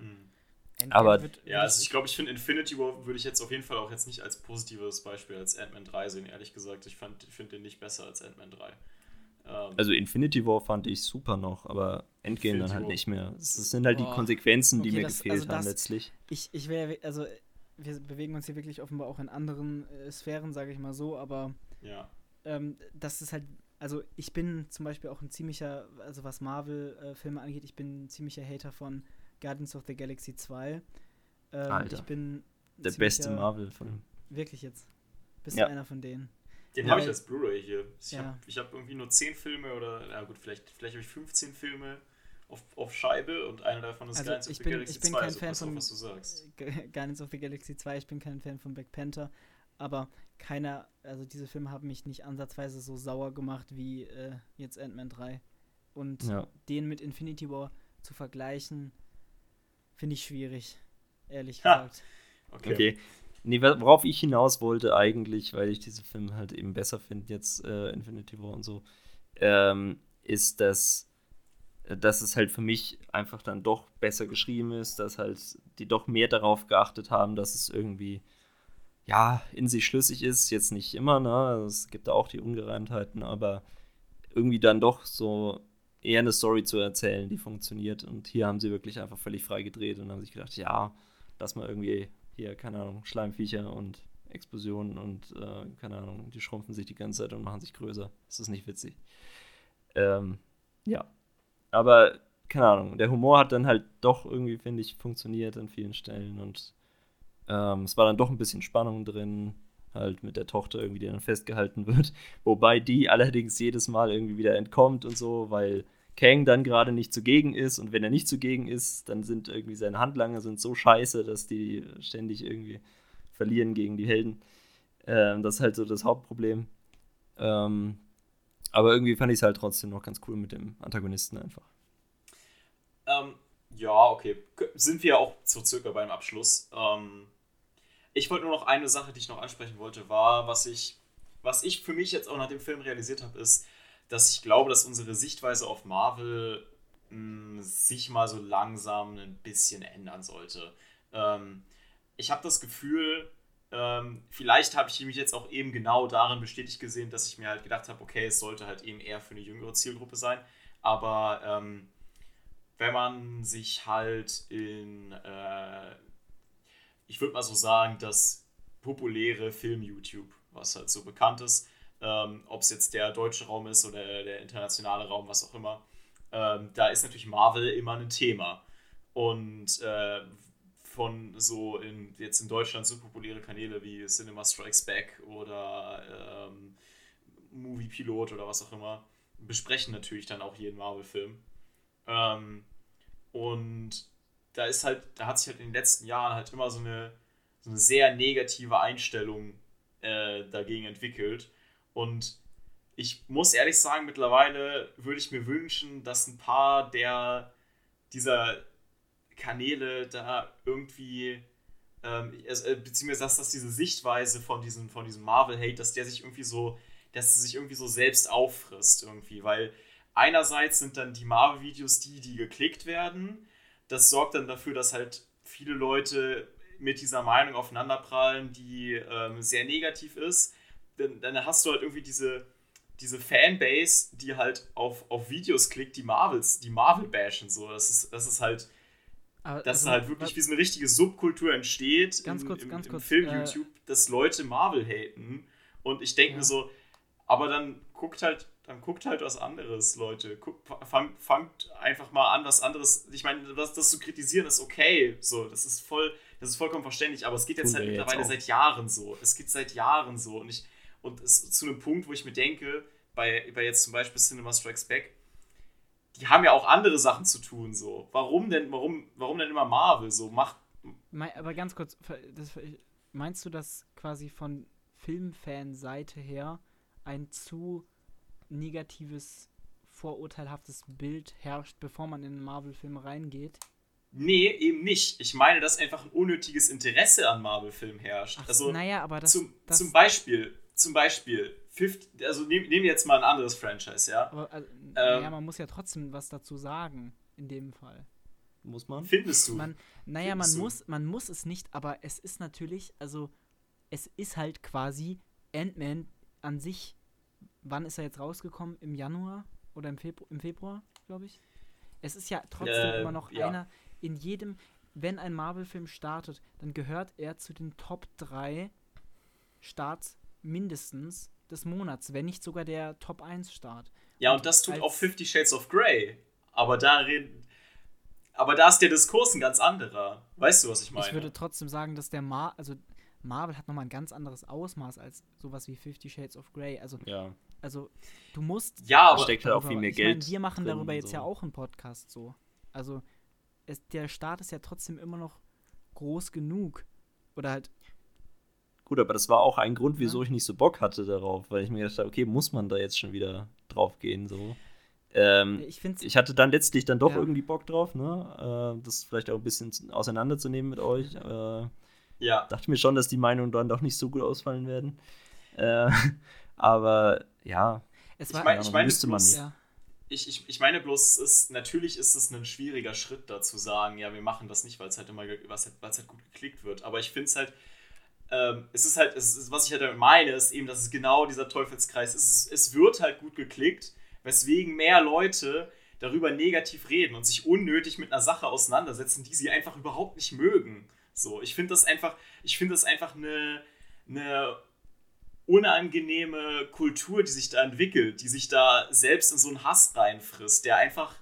Aber ja, also ich glaube, ich finde Infinity War würde ich jetzt auf jeden Fall auch jetzt nicht als positives Beispiel als Ant-Man 3 sehen, ehrlich gesagt. Ich, finde den nicht besser als Ant-Man 3. Ähm, also Infinity War fand ich super noch, aber Endgame Infinity dann halt War. nicht mehr. Das sind halt oh. die Konsequenzen, okay, die mir das, gefehlt also das, haben letztlich. Ich, ich wäre, also wir bewegen uns hier wirklich offenbar auch in anderen äh, Sphären, sage ich mal so, aber ja. ähm, das ist halt, also ich bin zum Beispiel auch ein ziemlicher, also was Marvel-Filme äh, angeht, ich bin ein ziemlicher Hater von Guardians of the Galaxy 2. Ähm, Alter. Ich bin der beste Marvel-Film. Wirklich jetzt. Bist ja. du einer von denen? Den ja, habe ich als Blu-ray hier. Ich ja. habe hab irgendwie nur 10 Filme oder, ja gut, vielleicht, vielleicht habe ich 15 Filme auf, auf Scheibe und einer davon ist also Guardians of the bin, Galaxy ich bin 2, kein also Fan von, was du sagst. *laughs* Guardians of the Galaxy 2, ich bin kein Fan von Black Panther, aber keiner, also diese Filme haben mich nicht ansatzweise so sauer gemacht wie äh, jetzt Ant-Man 3. Und ja. den mit Infinity War zu vergleichen, finde ich schwierig, ehrlich ha. gesagt. Okay. okay. Nee, worauf ich hinaus wollte eigentlich, weil ich diese Filme halt eben besser finde, jetzt äh, Infinity War und so, ähm, ist, dass äh, dass es halt für mich einfach dann doch besser geschrieben ist, dass halt die doch mehr darauf geachtet haben, dass es irgendwie ja in sich schlüssig ist. Jetzt nicht immer, ne? Also es gibt da auch die Ungereimtheiten, aber irgendwie dann doch so eher eine Story zu erzählen, die funktioniert. Und hier haben sie wirklich einfach völlig frei gedreht und haben sich gedacht, ja, lass mal irgendwie hier, keine Ahnung, Schleimviecher und Explosionen und äh, keine Ahnung, die schrumpfen sich die ganze Zeit und machen sich größer. Das ist nicht witzig. Ähm, ja. Aber, keine Ahnung, der Humor hat dann halt doch irgendwie, finde ich, funktioniert an vielen Stellen und ähm, es war dann doch ein bisschen Spannung drin, halt mit der Tochter irgendwie, die dann festgehalten *laughs* wird. Wobei die allerdings jedes Mal irgendwie wieder entkommt und so, weil Kang dann gerade nicht zugegen ist und wenn er nicht zugegen ist, dann sind irgendwie seine Handlanger sind so scheiße, dass die ständig irgendwie verlieren gegen die Helden. Ähm, das ist halt so das Hauptproblem. Ähm, aber irgendwie fand ich es halt trotzdem noch ganz cool mit dem Antagonisten einfach. Ähm, ja, okay. Sind wir auch so circa beim Abschluss. Ähm, ich wollte nur noch eine Sache, die ich noch ansprechen wollte, war, was ich, was ich für mich jetzt auch nach dem Film realisiert habe, ist, dass ich glaube, dass unsere Sichtweise auf Marvel mh, hm, sich mal so langsam ein bisschen ändern sollte. Ähm, ich habe das Gefühl, ähm, vielleicht habe ich mich jetzt auch eben genau darin bestätigt gesehen, dass ich mir halt gedacht habe, okay, es sollte halt eben eher für eine jüngere Zielgruppe sein. Aber ähm, wenn man sich halt in, äh, ich würde mal so sagen, das populäre Film-YouTube, was halt so bekannt ist, ähm, ob es jetzt der deutsche Raum ist oder der internationale Raum, was auch immer, ähm, da ist natürlich Marvel immer ein Thema. Und äh, von so in, jetzt in Deutschland so populäre Kanäle wie Cinema Strikes Back oder ähm, Movie Pilot oder was auch immer, besprechen natürlich dann auch jeden Marvel-Film. Ähm, und da ist halt, da hat sich halt in den letzten Jahren halt immer so eine, so eine sehr negative Einstellung äh, dagegen entwickelt. Und ich muss ehrlich sagen, mittlerweile würde ich mir wünschen, dass ein paar der dieser Kanäle da irgendwie, ähm, also, äh, beziehungsweise dass, dass diese Sichtweise von diesem, von diesem Marvel-Hate, dass der sich irgendwie so, dass sie sich irgendwie so selbst auffrisst irgendwie, weil einerseits sind dann die Marvel-Videos die, die geklickt werden. Das sorgt dann dafür, dass halt viele Leute mit dieser Meinung aufeinanderprallen, die ähm, sehr negativ ist. Dann, dann hast du halt irgendwie diese, diese Fanbase, die halt auf, auf Videos klickt, die Marvels, die Marvel bashen. So. Das ist, das ist halt. Aber dass also, halt wirklich wie so eine richtige Subkultur entsteht ganz kurz, im, ganz im kurz, Film-YouTube, äh, dass Leute Marvel haten. Und ich denke ja. mir so, aber dann guckt halt dann guckt halt was anderes, Leute. Guckt, fangt, fangt einfach mal an, was anderes. Ich meine, das, das zu kritisieren ist okay. So, das ist voll, das ist vollkommen verständlich, aber es geht jetzt Tun halt mittlerweile seit Jahren so. Es geht seit Jahren so. Und ich, und es zu einem Punkt, wo ich mir denke, bei, bei jetzt zum Beispiel Cinema Strikes Back, die haben ja auch andere Sachen zu tun, so. Warum denn, warum, warum denn immer Marvel so? Macht. Aber ganz kurz, das, meinst du, dass quasi von Filmfanseite her ein zu negatives, vorurteilhaftes Bild herrscht, bevor man in einen Marvel-Film reingeht? Nee, eben nicht. Ich meine, dass einfach ein unnötiges Interesse an Marvel-Filmen herrscht. Ach, also, naja, aber das, zum, das zum Beispiel, zum Beispiel, 50, also nehmen nehm jetzt mal ein anderes Franchise, ja? Aber, also, ähm, naja, man muss ja trotzdem was dazu sagen, in dem Fall. Muss man? Findest du? Man, naja, man muss, man muss es nicht, aber es ist natürlich, also, es ist halt quasi Ant-Man an sich wann ist er jetzt rausgekommen? Im Januar oder im, Febru im Februar, glaube ich? Es ist ja trotzdem äh, immer noch ja. einer in jedem, wenn ein Marvel-Film startet, dann gehört er zu den Top 3 Starts mindestens des Monats, wenn nicht sogar der Top 1 Start. Ja, und, und das tut auch Fifty Shades of Grey. Aber da reden. Aber da ist der Diskurs ein ganz anderer. Weißt du, was ich meine? Ich würde trotzdem sagen, dass der Mar also Marvel hat nochmal ein ganz anderes Ausmaß als sowas wie Fifty Shades of Grey. Also ja. Also, du musst. Ja, aber steckt halt auch viel mehr ich Geld. Mein, wir machen darüber jetzt so. ja auch einen Podcast so. Also, es, der Start ist ja trotzdem immer noch groß genug. Oder halt. Gut, aber das war auch ein Grund, wieso ja. ich nicht so Bock hatte darauf, weil ich mir gedacht habe, okay, muss man da jetzt schon wieder drauf gehen, so. Ähm, ich, ich, hatte dann letztlich dann doch ja. irgendwie Bock drauf, ne? Äh, das vielleicht auch ein bisschen auseinanderzunehmen mit euch. Äh, ja. Dachte mir schon, dass die Meinungen dann doch nicht so gut ausfallen werden. Äh, *laughs* aber ja, es war, ich meine, ich mein, müsste man nicht. Ja. ich, ich, ich meine bloß, ist, natürlich ist es ein schwieriger Schritt da zu sagen, ja, wir machen das nicht, weil es halt immer was halt, halt gut geklickt wird. Aber ich finde es halt, ähm, es ist halt, es ist, was ich halt damit meine, ist eben, dass es genau dieser Teufelskreis ist. Es, es wird halt gut geklickt, weswegen mehr Leute darüber negativ reden und sich unnötig mit einer Sache auseinandersetzen, die sie einfach überhaupt nicht mögen. So, ich finde das einfach, ich finde das einfach eine, eine unangenehme Kultur, die sich da entwickelt, die sich da selbst in so einen Hass reinfrisst, der einfach,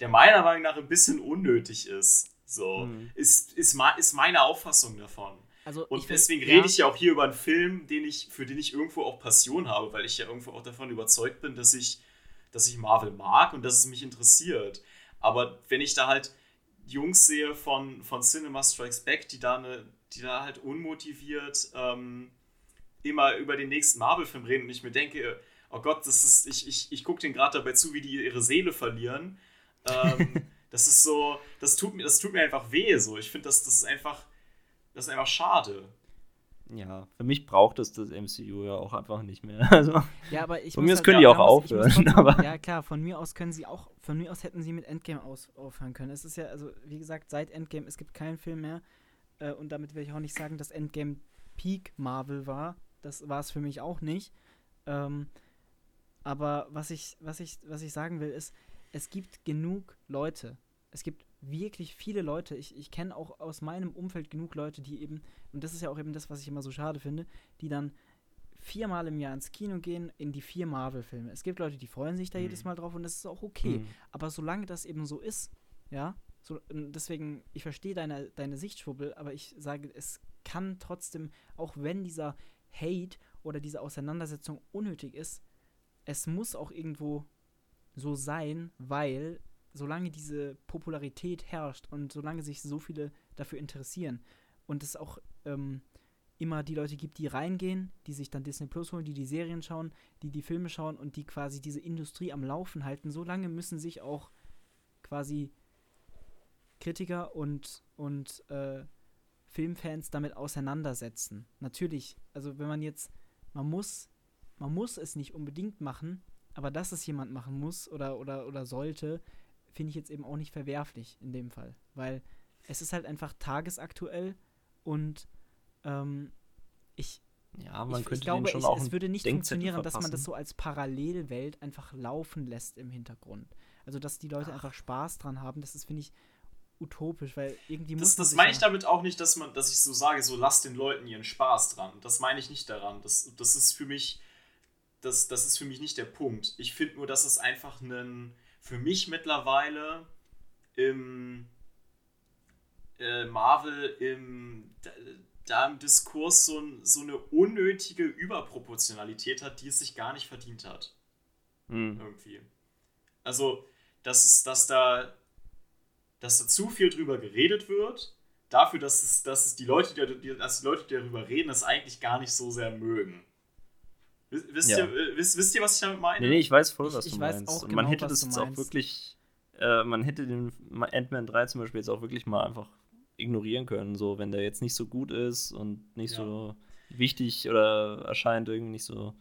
der meiner Meinung nach ein bisschen unnötig ist. So, mhm. ist, ist, ist meine Auffassung davon. Also und deswegen find, rede ja. ich ja auch hier über einen Film, den ich, für den ich irgendwo auch Passion habe, weil ich ja irgendwo auch davon überzeugt bin, dass ich, dass ich Marvel mag und dass es mich interessiert. Aber wenn ich da halt Jungs sehe von, von Cinema Strikes Back, die da, eine, die da halt unmotiviert ähm, immer über den nächsten Marvel-Film reden und ich mir denke, oh Gott, das ist, ich, ich, ich gucke denen gerade dabei zu, wie die ihre Seele verlieren. Ähm, *laughs* das ist so, das tut mir, das tut mir einfach weh. So. Ich finde, das, das ist einfach, das ist einfach schade. Ja, für mich braucht es das MCU ja auch einfach nicht mehr. *laughs* Also, ja, aber ich von mir aus halt, können die auch aufhören. Trotzdem, aber ja, klar, von mir aus können sie auch, von mir aus hätten sie mit Endgame aus, aufhören können. Es ist ja, also wie gesagt, seit Endgame, es gibt keinen Film mehr. Äh, und damit will ich auch nicht sagen, dass Endgame Peak Marvel war. Das war es für mich auch nicht. Ähm, aber was ich, was, ich, was ich sagen will, ist, es gibt genug Leute. Es gibt wirklich viele Leute. Ich, ich kenne auch aus meinem Umfeld genug Leute, die eben, und das ist ja auch eben das, was ich immer so schade finde, die dann viermal im Jahr ins Kino gehen, in die vier Marvel-Filme. Es gibt Leute, die freuen sich da mhm. jedes Mal drauf und das ist auch okay. Mhm. Aber solange das eben so ist, ja, so, deswegen, ich verstehe deine, deine Sichtschwubbel, aber ich sage, es kann trotzdem, auch wenn dieser Hate oder diese Auseinandersetzung unnötig ist, es muss auch irgendwo so sein, weil solange diese Popularität herrscht und solange sich so viele dafür interessieren und es auch ähm, immer die Leute gibt, die reingehen, die sich dann Disney Plus holen, die die Serien schauen, die die Filme schauen und die quasi diese Industrie am Laufen halten, solange müssen sich auch quasi Kritiker und, und äh, Filmfans damit auseinandersetzen. Natürlich, also wenn man jetzt, man muss, man muss es nicht unbedingt machen, aber dass es jemand machen muss oder, oder, oder sollte, finde ich jetzt eben auch nicht verwerflich in dem Fall. Weil es ist halt einfach tagesaktuell und ähm, ich. Ja, man ich, könnte ich glaube, schon ich, auch es würde nicht funktionieren, dass man das so als Parallelwelt einfach laufen lässt im Hintergrund. Also, dass die Leute Ach. einfach Spaß dran haben, das ist, finde ich, utopisch, weil irgendwie muss. Das, das meine ich damit auch nicht, dass man, dass ich so sage, so lass den Leuten ihren Spaß dran. Das meine ich nicht daran. Das, das ist für mich, das, das ist für mich nicht der Punkt. Ich finde nur, dass es einfach ein, für mich mittlerweile im äh, Marvel im da, im Diskurs so, so eine unnötige Überproportionalität hat, die es sich gar nicht verdient hat. Hm. Irgendwie. Also, dass es, dass da dass da zu viel drüber geredet wird, dafür, dass es, dass es die Leute, die, dass die Leute, die darüber reden, das eigentlich gar nicht so sehr mögen. Wisst, ja. ihr, wisst, wisst ihr, was ich damit meine? Nee, nee ich weiß voll, was ich, du meinst. Auch genau, man hätte das jetzt auch wirklich, äh, man hätte den Ant-Man 3 zum Beispiel jetzt auch wirklich mal einfach ignorieren können, so wenn der jetzt nicht so gut ist und nicht ja. so wichtig oder erscheint irgendwie nicht so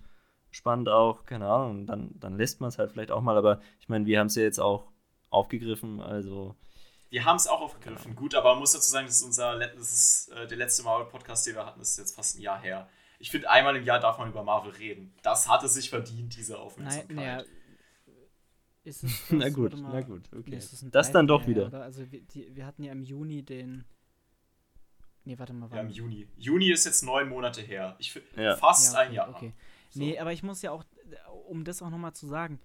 spannend auch, keine Ahnung, dann, dann lässt man es halt vielleicht auch mal, aber ich meine, wir haben es ja jetzt auch aufgegriffen, also wir haben es auch aufgegriffen. Genau. Gut, aber man muss dazu sagen, das ist unser das ist, äh, der letzte Marvel-Podcast, den wir hatten, das ist jetzt fast ein Jahr her. Ich finde, einmal im Jahr darf man über Marvel reden. Das hatte sich verdient, diese Aufmerksamkeit. Nein, naja, ist es *laughs* das, na gut, na gut, okay. Das dann doch wieder. Oder? Also wir, die, wir, hatten ja im Juni den. Nee, warte mal. Ja, im Juni. Juni ist jetzt neun Monate her. Ich ja. fast ja, okay, ein Jahr. Okay. So. Nee, aber ich muss ja auch, um das auch nochmal zu sagen,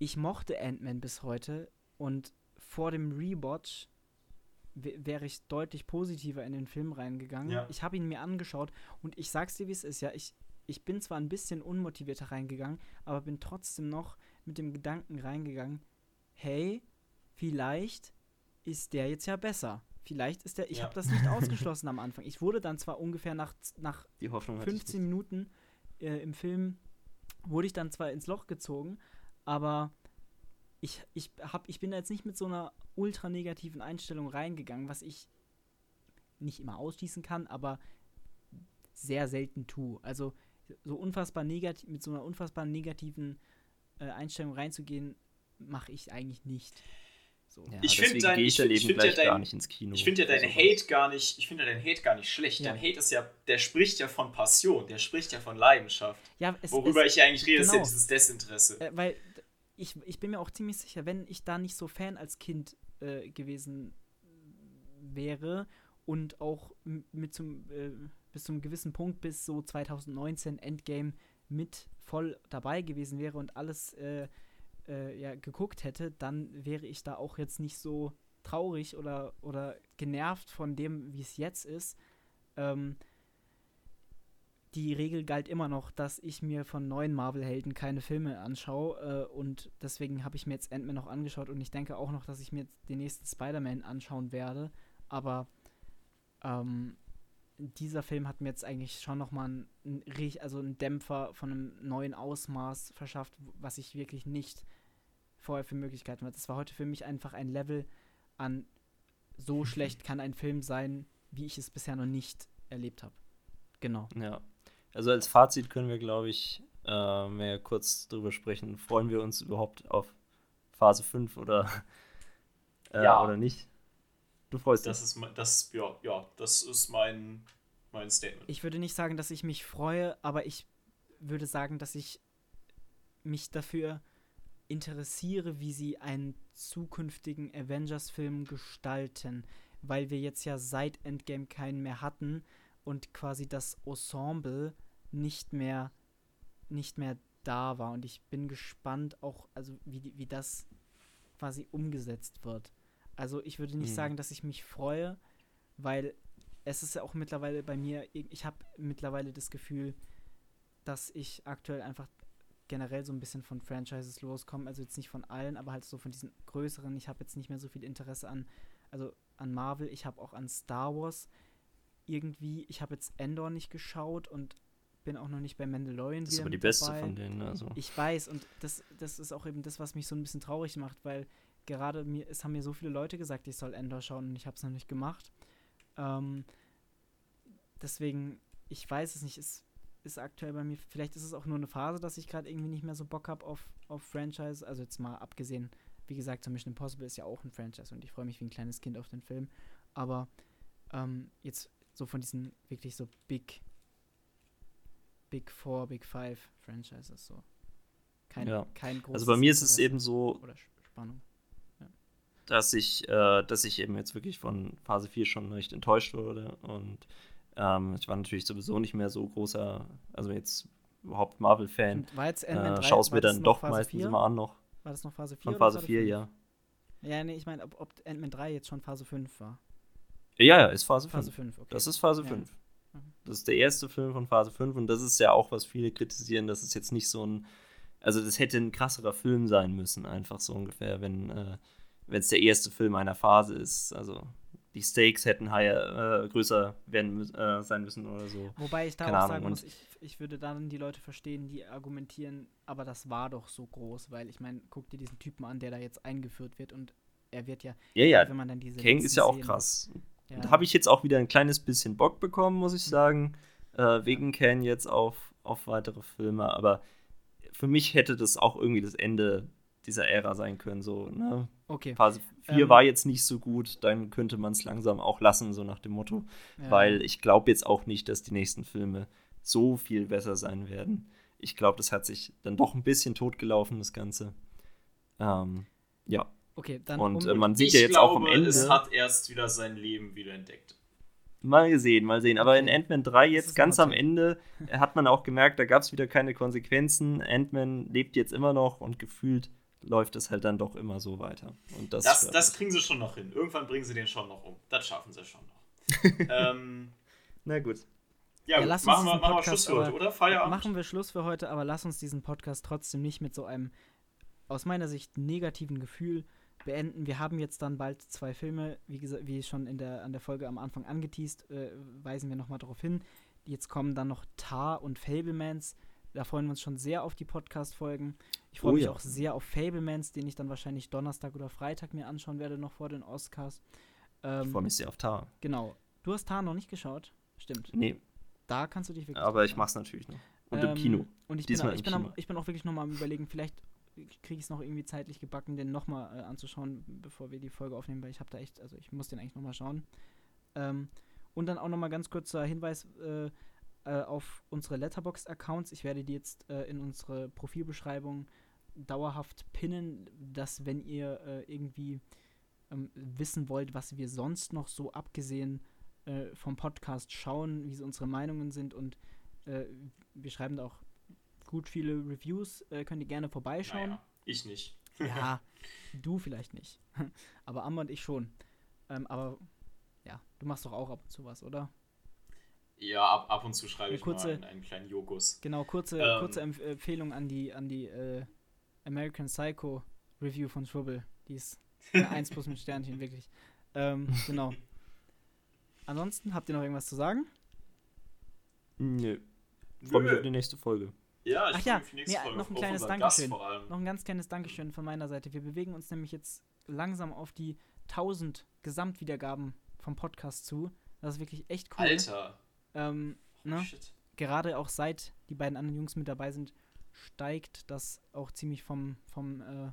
ich mochte Ant-Man bis heute und vor dem Rewatch wäre ich deutlich positiver in den Film reingegangen. Ja. Ich habe ihn mir angeschaut und ich sag's dir, wie es ist, ja. Ich, ich bin zwar ein bisschen unmotivierter reingegangen, aber bin trotzdem noch mit dem Gedanken reingegangen, hey, vielleicht ist der jetzt ja besser. Vielleicht ist der, ich ja. habe das nicht ausgeschlossen am Anfang. Ich wurde dann zwar ungefähr nach, nach 15 Minuten äh, im Film, wurde ich dann zwar ins Loch gezogen, aber ich, ich, hab, ich bin da jetzt nicht mit so einer ultra negativen Einstellung reingegangen, was ich nicht immer ausschließen kann, aber sehr selten tue. Also so unfassbar negativ, mit so einer unfassbar negativen äh, Einstellung reinzugehen, mache ich eigentlich nicht. So. Ja, ich finde dein, ich, ich find ja dein, gar nicht ins Kino. Ich finde ja dein Hate gar nicht, ich finde dein Hate gar nicht schlecht. Ja. Dein Hate ist ja, der spricht ja von Passion, der spricht ja von Leidenschaft. Ja, es, Worüber es, ich eigentlich rede, genau. ist ja genau. dieses Desinteresse. Äh, weil ich, ich bin mir auch ziemlich sicher, wenn ich da nicht so Fan als Kind äh, gewesen wäre und auch mit zum, äh, bis zum gewissen Punkt bis so 2019 Endgame mit voll dabei gewesen wäre und alles äh, äh, ja, geguckt hätte, dann wäre ich da auch jetzt nicht so traurig oder, oder genervt von dem, wie es jetzt ist. Ähm, die Regel galt immer noch, dass ich mir von neuen Marvel-Helden keine Filme anschaue äh, und deswegen habe ich mir jetzt Ant-Man noch angeschaut und ich denke auch noch, dass ich mir den nächsten Spider-Man anschauen werde, aber ähm, dieser Film hat mir jetzt eigentlich schon nochmal einen, einen, also einen Dämpfer von einem neuen Ausmaß verschafft, was ich wirklich nicht vorher für Möglichkeiten hatte. Das war heute für mich einfach ein Level an so *laughs* schlecht kann ein Film sein, wie ich es bisher noch nicht erlebt habe. Genau. Ja. Also als Fazit können wir, glaube ich, äh, mehr kurz drüber sprechen. Freuen wir uns überhaupt auf Phase 5 oder, *laughs* äh, ja. oder nicht? Du freust dich. Das ist, das, ja, ja, das ist mein, mein Statement. Ich würde nicht sagen, dass ich mich freue, aber ich würde sagen, dass ich mich dafür interessiere, wie sie einen zukünftigen Avengers-Film gestalten, weil wir jetzt ja seit Endgame keinen mehr hatten und quasi das Ensemble nicht mehr nicht mehr da war und ich bin gespannt auch also wie wie das quasi umgesetzt wird. Also ich würde nicht mhm. sagen, dass ich mich freue, weil es ist ja auch mittlerweile bei mir ich habe mittlerweile das Gefühl, dass ich aktuell einfach generell so ein bisschen von Franchises loskommen. Also jetzt nicht von allen, aber halt so von diesen größeren. Ich habe jetzt nicht mehr so viel Interesse an, also an Marvel. Ich habe auch an Star Wars irgendwie. Ich habe jetzt Endor nicht geschaut und bin auch noch nicht bei Mandalorian. Das ist aber die beste dabei. von denen. Also. Ich weiß und das, das ist auch eben das, was mich so ein bisschen traurig macht, weil gerade mir, es haben mir so viele Leute gesagt, ich soll Endor schauen und ich habe es noch nicht gemacht. Ähm, deswegen, ich weiß es nicht. Es ist aktuell bei mir, vielleicht ist es auch nur eine Phase, dass ich gerade irgendwie nicht mehr so Bock habe auf, auf Franchise. Also jetzt mal abgesehen, wie gesagt, so Mission Impossible ist ja auch ein Franchise und ich freue mich wie ein kleines Kind auf den Film. Aber ähm, jetzt so von diesen wirklich so Big, Big Four, Big Five Franchises so. Kein, ja. kein großes Also bei mir ist es eben so, oder Spannung. Ja. Dass ich, äh, dass ich eben jetzt wirklich von Phase 4 schon recht enttäuscht wurde und ähm, ich war natürlich sowieso nicht mehr so großer, also jetzt überhaupt Marvel-Fan. Äh, Schau es mir dann doch Phase meistens 4? immer an noch. War das noch Phase 4? Von Phase 4, ja. Ja, nee, ich meine, ob, ob Ant-Man 3 jetzt schon Phase 5 war. Ja, ja, ist Phase 5. Phase 5 okay. Das ist Phase ja. 5. Mhm. Das ist der erste Film von Phase 5 und das ist ja auch, was viele kritisieren, dass es jetzt nicht so ein, also das hätte ein krasserer Film sein müssen, einfach so ungefähr, wenn äh, es der erste Film einer Phase ist. Also die Stakes hätten higher, äh, größer werden äh, sein müssen oder so. Wobei ich da Keine auch sagen muss, ich, ich würde dann die Leute verstehen, die argumentieren, aber das war doch so groß, weil ich meine, guck dir diesen Typen an, der da jetzt eingeführt wird und er wird ja, ja, ja. wenn man dann diese Kang ist ja auch krass. Ja. Da habe ich jetzt auch wieder ein kleines bisschen Bock bekommen, muss ich sagen, äh, wegen Kang jetzt auf, auf weitere Filme, aber für mich hätte das auch irgendwie das Ende dieser Ära sein können, so, ne? Okay. Phase 4 ähm, war jetzt nicht so gut, dann könnte man es langsam auch lassen, so nach dem Motto. Ja. Weil ich glaube jetzt auch nicht, dass die nächsten Filme so viel besser sein werden. Ich glaube, das hat sich dann doch ein bisschen totgelaufen, das Ganze. Ähm, ja. Okay, dann. Und um, äh, man sieht ja jetzt glaube, auch am Ende. Es hat erst wieder sein Leben wieder entdeckt. Mal gesehen, mal sehen. Aber in Ant-Man 3 jetzt ganz am Ende hat man auch gemerkt, da gab es wieder keine Konsequenzen. Ant-Man lebt jetzt immer noch und gefühlt läuft es halt dann doch immer so weiter. Und das, das, das, kriegen sie schon noch hin. Irgendwann bringen sie den schon noch um. Das schaffen sie schon noch. *laughs* ähm, Na gut. Ja, ja gut. machen, wir, machen wir Schluss für heute, oder? Feierabend. Machen wir Schluss für heute, aber lass uns diesen Podcast trotzdem nicht mit so einem, aus meiner Sicht, negativen Gefühl beenden. Wir haben jetzt dann bald zwei Filme, wie, gesagt, wie schon in der, an der Folge am Anfang angeteased, äh, weisen wir nochmal darauf hin. Jetzt kommen dann noch Tar und Fablemans. Da freuen wir uns schon sehr auf die Podcast-Folgen. Ich freue oh, mich ja. auch sehr auf Fablemans, den ich dann wahrscheinlich Donnerstag oder Freitag mir anschauen werde, noch vor den Oscars. Ähm, ich freue mich sehr auf Tar. Genau. Du hast Tar noch nicht geschaut? Stimmt. Nee. Da kannst du dich wirklich. Aber ich mach's natürlich noch. Und ähm, im Kino. Und ich bin, auch, ich, bin am, ich bin, auch wirklich nochmal am Überlegen, vielleicht kriege ich es noch irgendwie zeitlich gebacken, den nochmal äh, anzuschauen, bevor wir die Folge aufnehmen, weil ich habe da echt, also ich muss den eigentlich nochmal schauen. Ähm, und dann auch nochmal ganz kurzer Hinweis äh, äh, auf unsere Letterbox-Accounts. Ich werde die jetzt äh, in unsere Profilbeschreibung dauerhaft pinnen, dass wenn ihr äh, irgendwie ähm, wissen wollt, was wir sonst noch so abgesehen äh, vom Podcast schauen, wie so unsere Meinungen sind und wir schreiben da auch gut viele Reviews, äh, könnt ihr gerne vorbeischauen. Naja, ich nicht. ja, *laughs* du vielleicht nicht. *laughs* aber Amber und ich schon. Ähm, aber ja, du machst doch auch ab und zu was, oder? Ja, ab, ab und zu schreibe ich kurze, mal einen, einen, kleinen Jokus. Genau, kurze, ähm, kurze Empfehlung an die, an die äh, American Psycho Review von Trouble. Die ist eine *laughs* 1 plus mit Sternchen, wirklich. Ähm, genau. Ansonsten, habt ihr noch irgendwas zu sagen? Nö. Freue mich auf die nächste Folge. Ja, ich Ach ja, nee, Folge. noch ein kleines Dankeschön. Noch ein ganz kleines Dankeschön von meiner Seite. Wir bewegen uns nämlich jetzt langsam auf die 1000 Gesamtwiedergaben vom Podcast zu. Das ist wirklich echt cool. Alter. Ähm, ne? Shit. Gerade auch seit die beiden anderen Jungs mit dabei sind, steigt das auch ziemlich vom, vom, äh,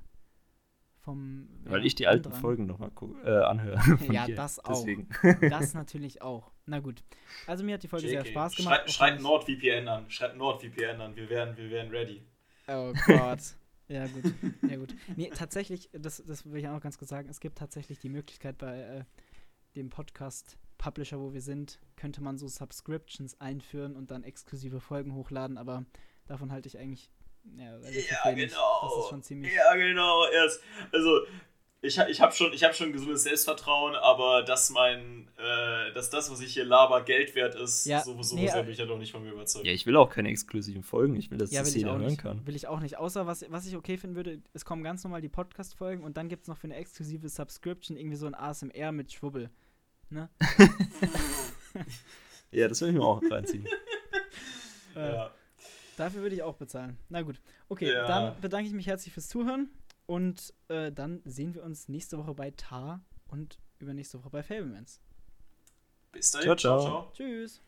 vom Weil ich die alten Folgen nochmal äh, anhöre. *laughs* ja, dir. das auch. Deswegen. Das *laughs* natürlich auch. Na gut. Also mir hat die Folge JK. sehr Spaß gemacht. Schreit, schreit NordVPN an. Schreibt NordVPN an. Wir werden, wir werden ready. Oh Gott. *laughs* Ja, gut. Ja, gut. Nee, tatsächlich, das, das will ich auch noch ganz kurz sagen, es gibt tatsächlich die Möglichkeit bei äh, dem Podcast Publisher, wo wir sind, könnte man so Subscriptions einführen und dann exklusive Folgen hochladen, aber davon halte ich eigentlich ja, ja genau. Das ist schon ziemlich. Ja, genau. Erst, also ich, ich habe schon, hab schon gesundes Selbstvertrauen, aber dass mein, äh, dass das, was ich hier laber, Geld wert ist, ja, sowieso nee, sehr mich ja doch nicht von mir überzeugt. Ja, ich will auch keine exklusiven Folgen. Ich will, dass ja, das jeder hören nicht. kann. Will ich auch nicht. Außer was, was ich okay finden würde, es kommen ganz normal die Podcast-Folgen und dann gibt es noch für eine exklusive Subscription irgendwie so ein ASMR mit Schwubbel. Ne? *laughs* ja, das will ich mir auch reinziehen. *laughs* Äh, ja. Dafür würde ich auch bezahlen. Na gut. Okay, ja. dann bedanke ich mich herzlich fürs Zuhören und äh, dann sehen wir uns nächste Woche bei Tar und übernächste Woche bei Fablemans. Bis dahin. ciao. ciao. ciao. Tschüss.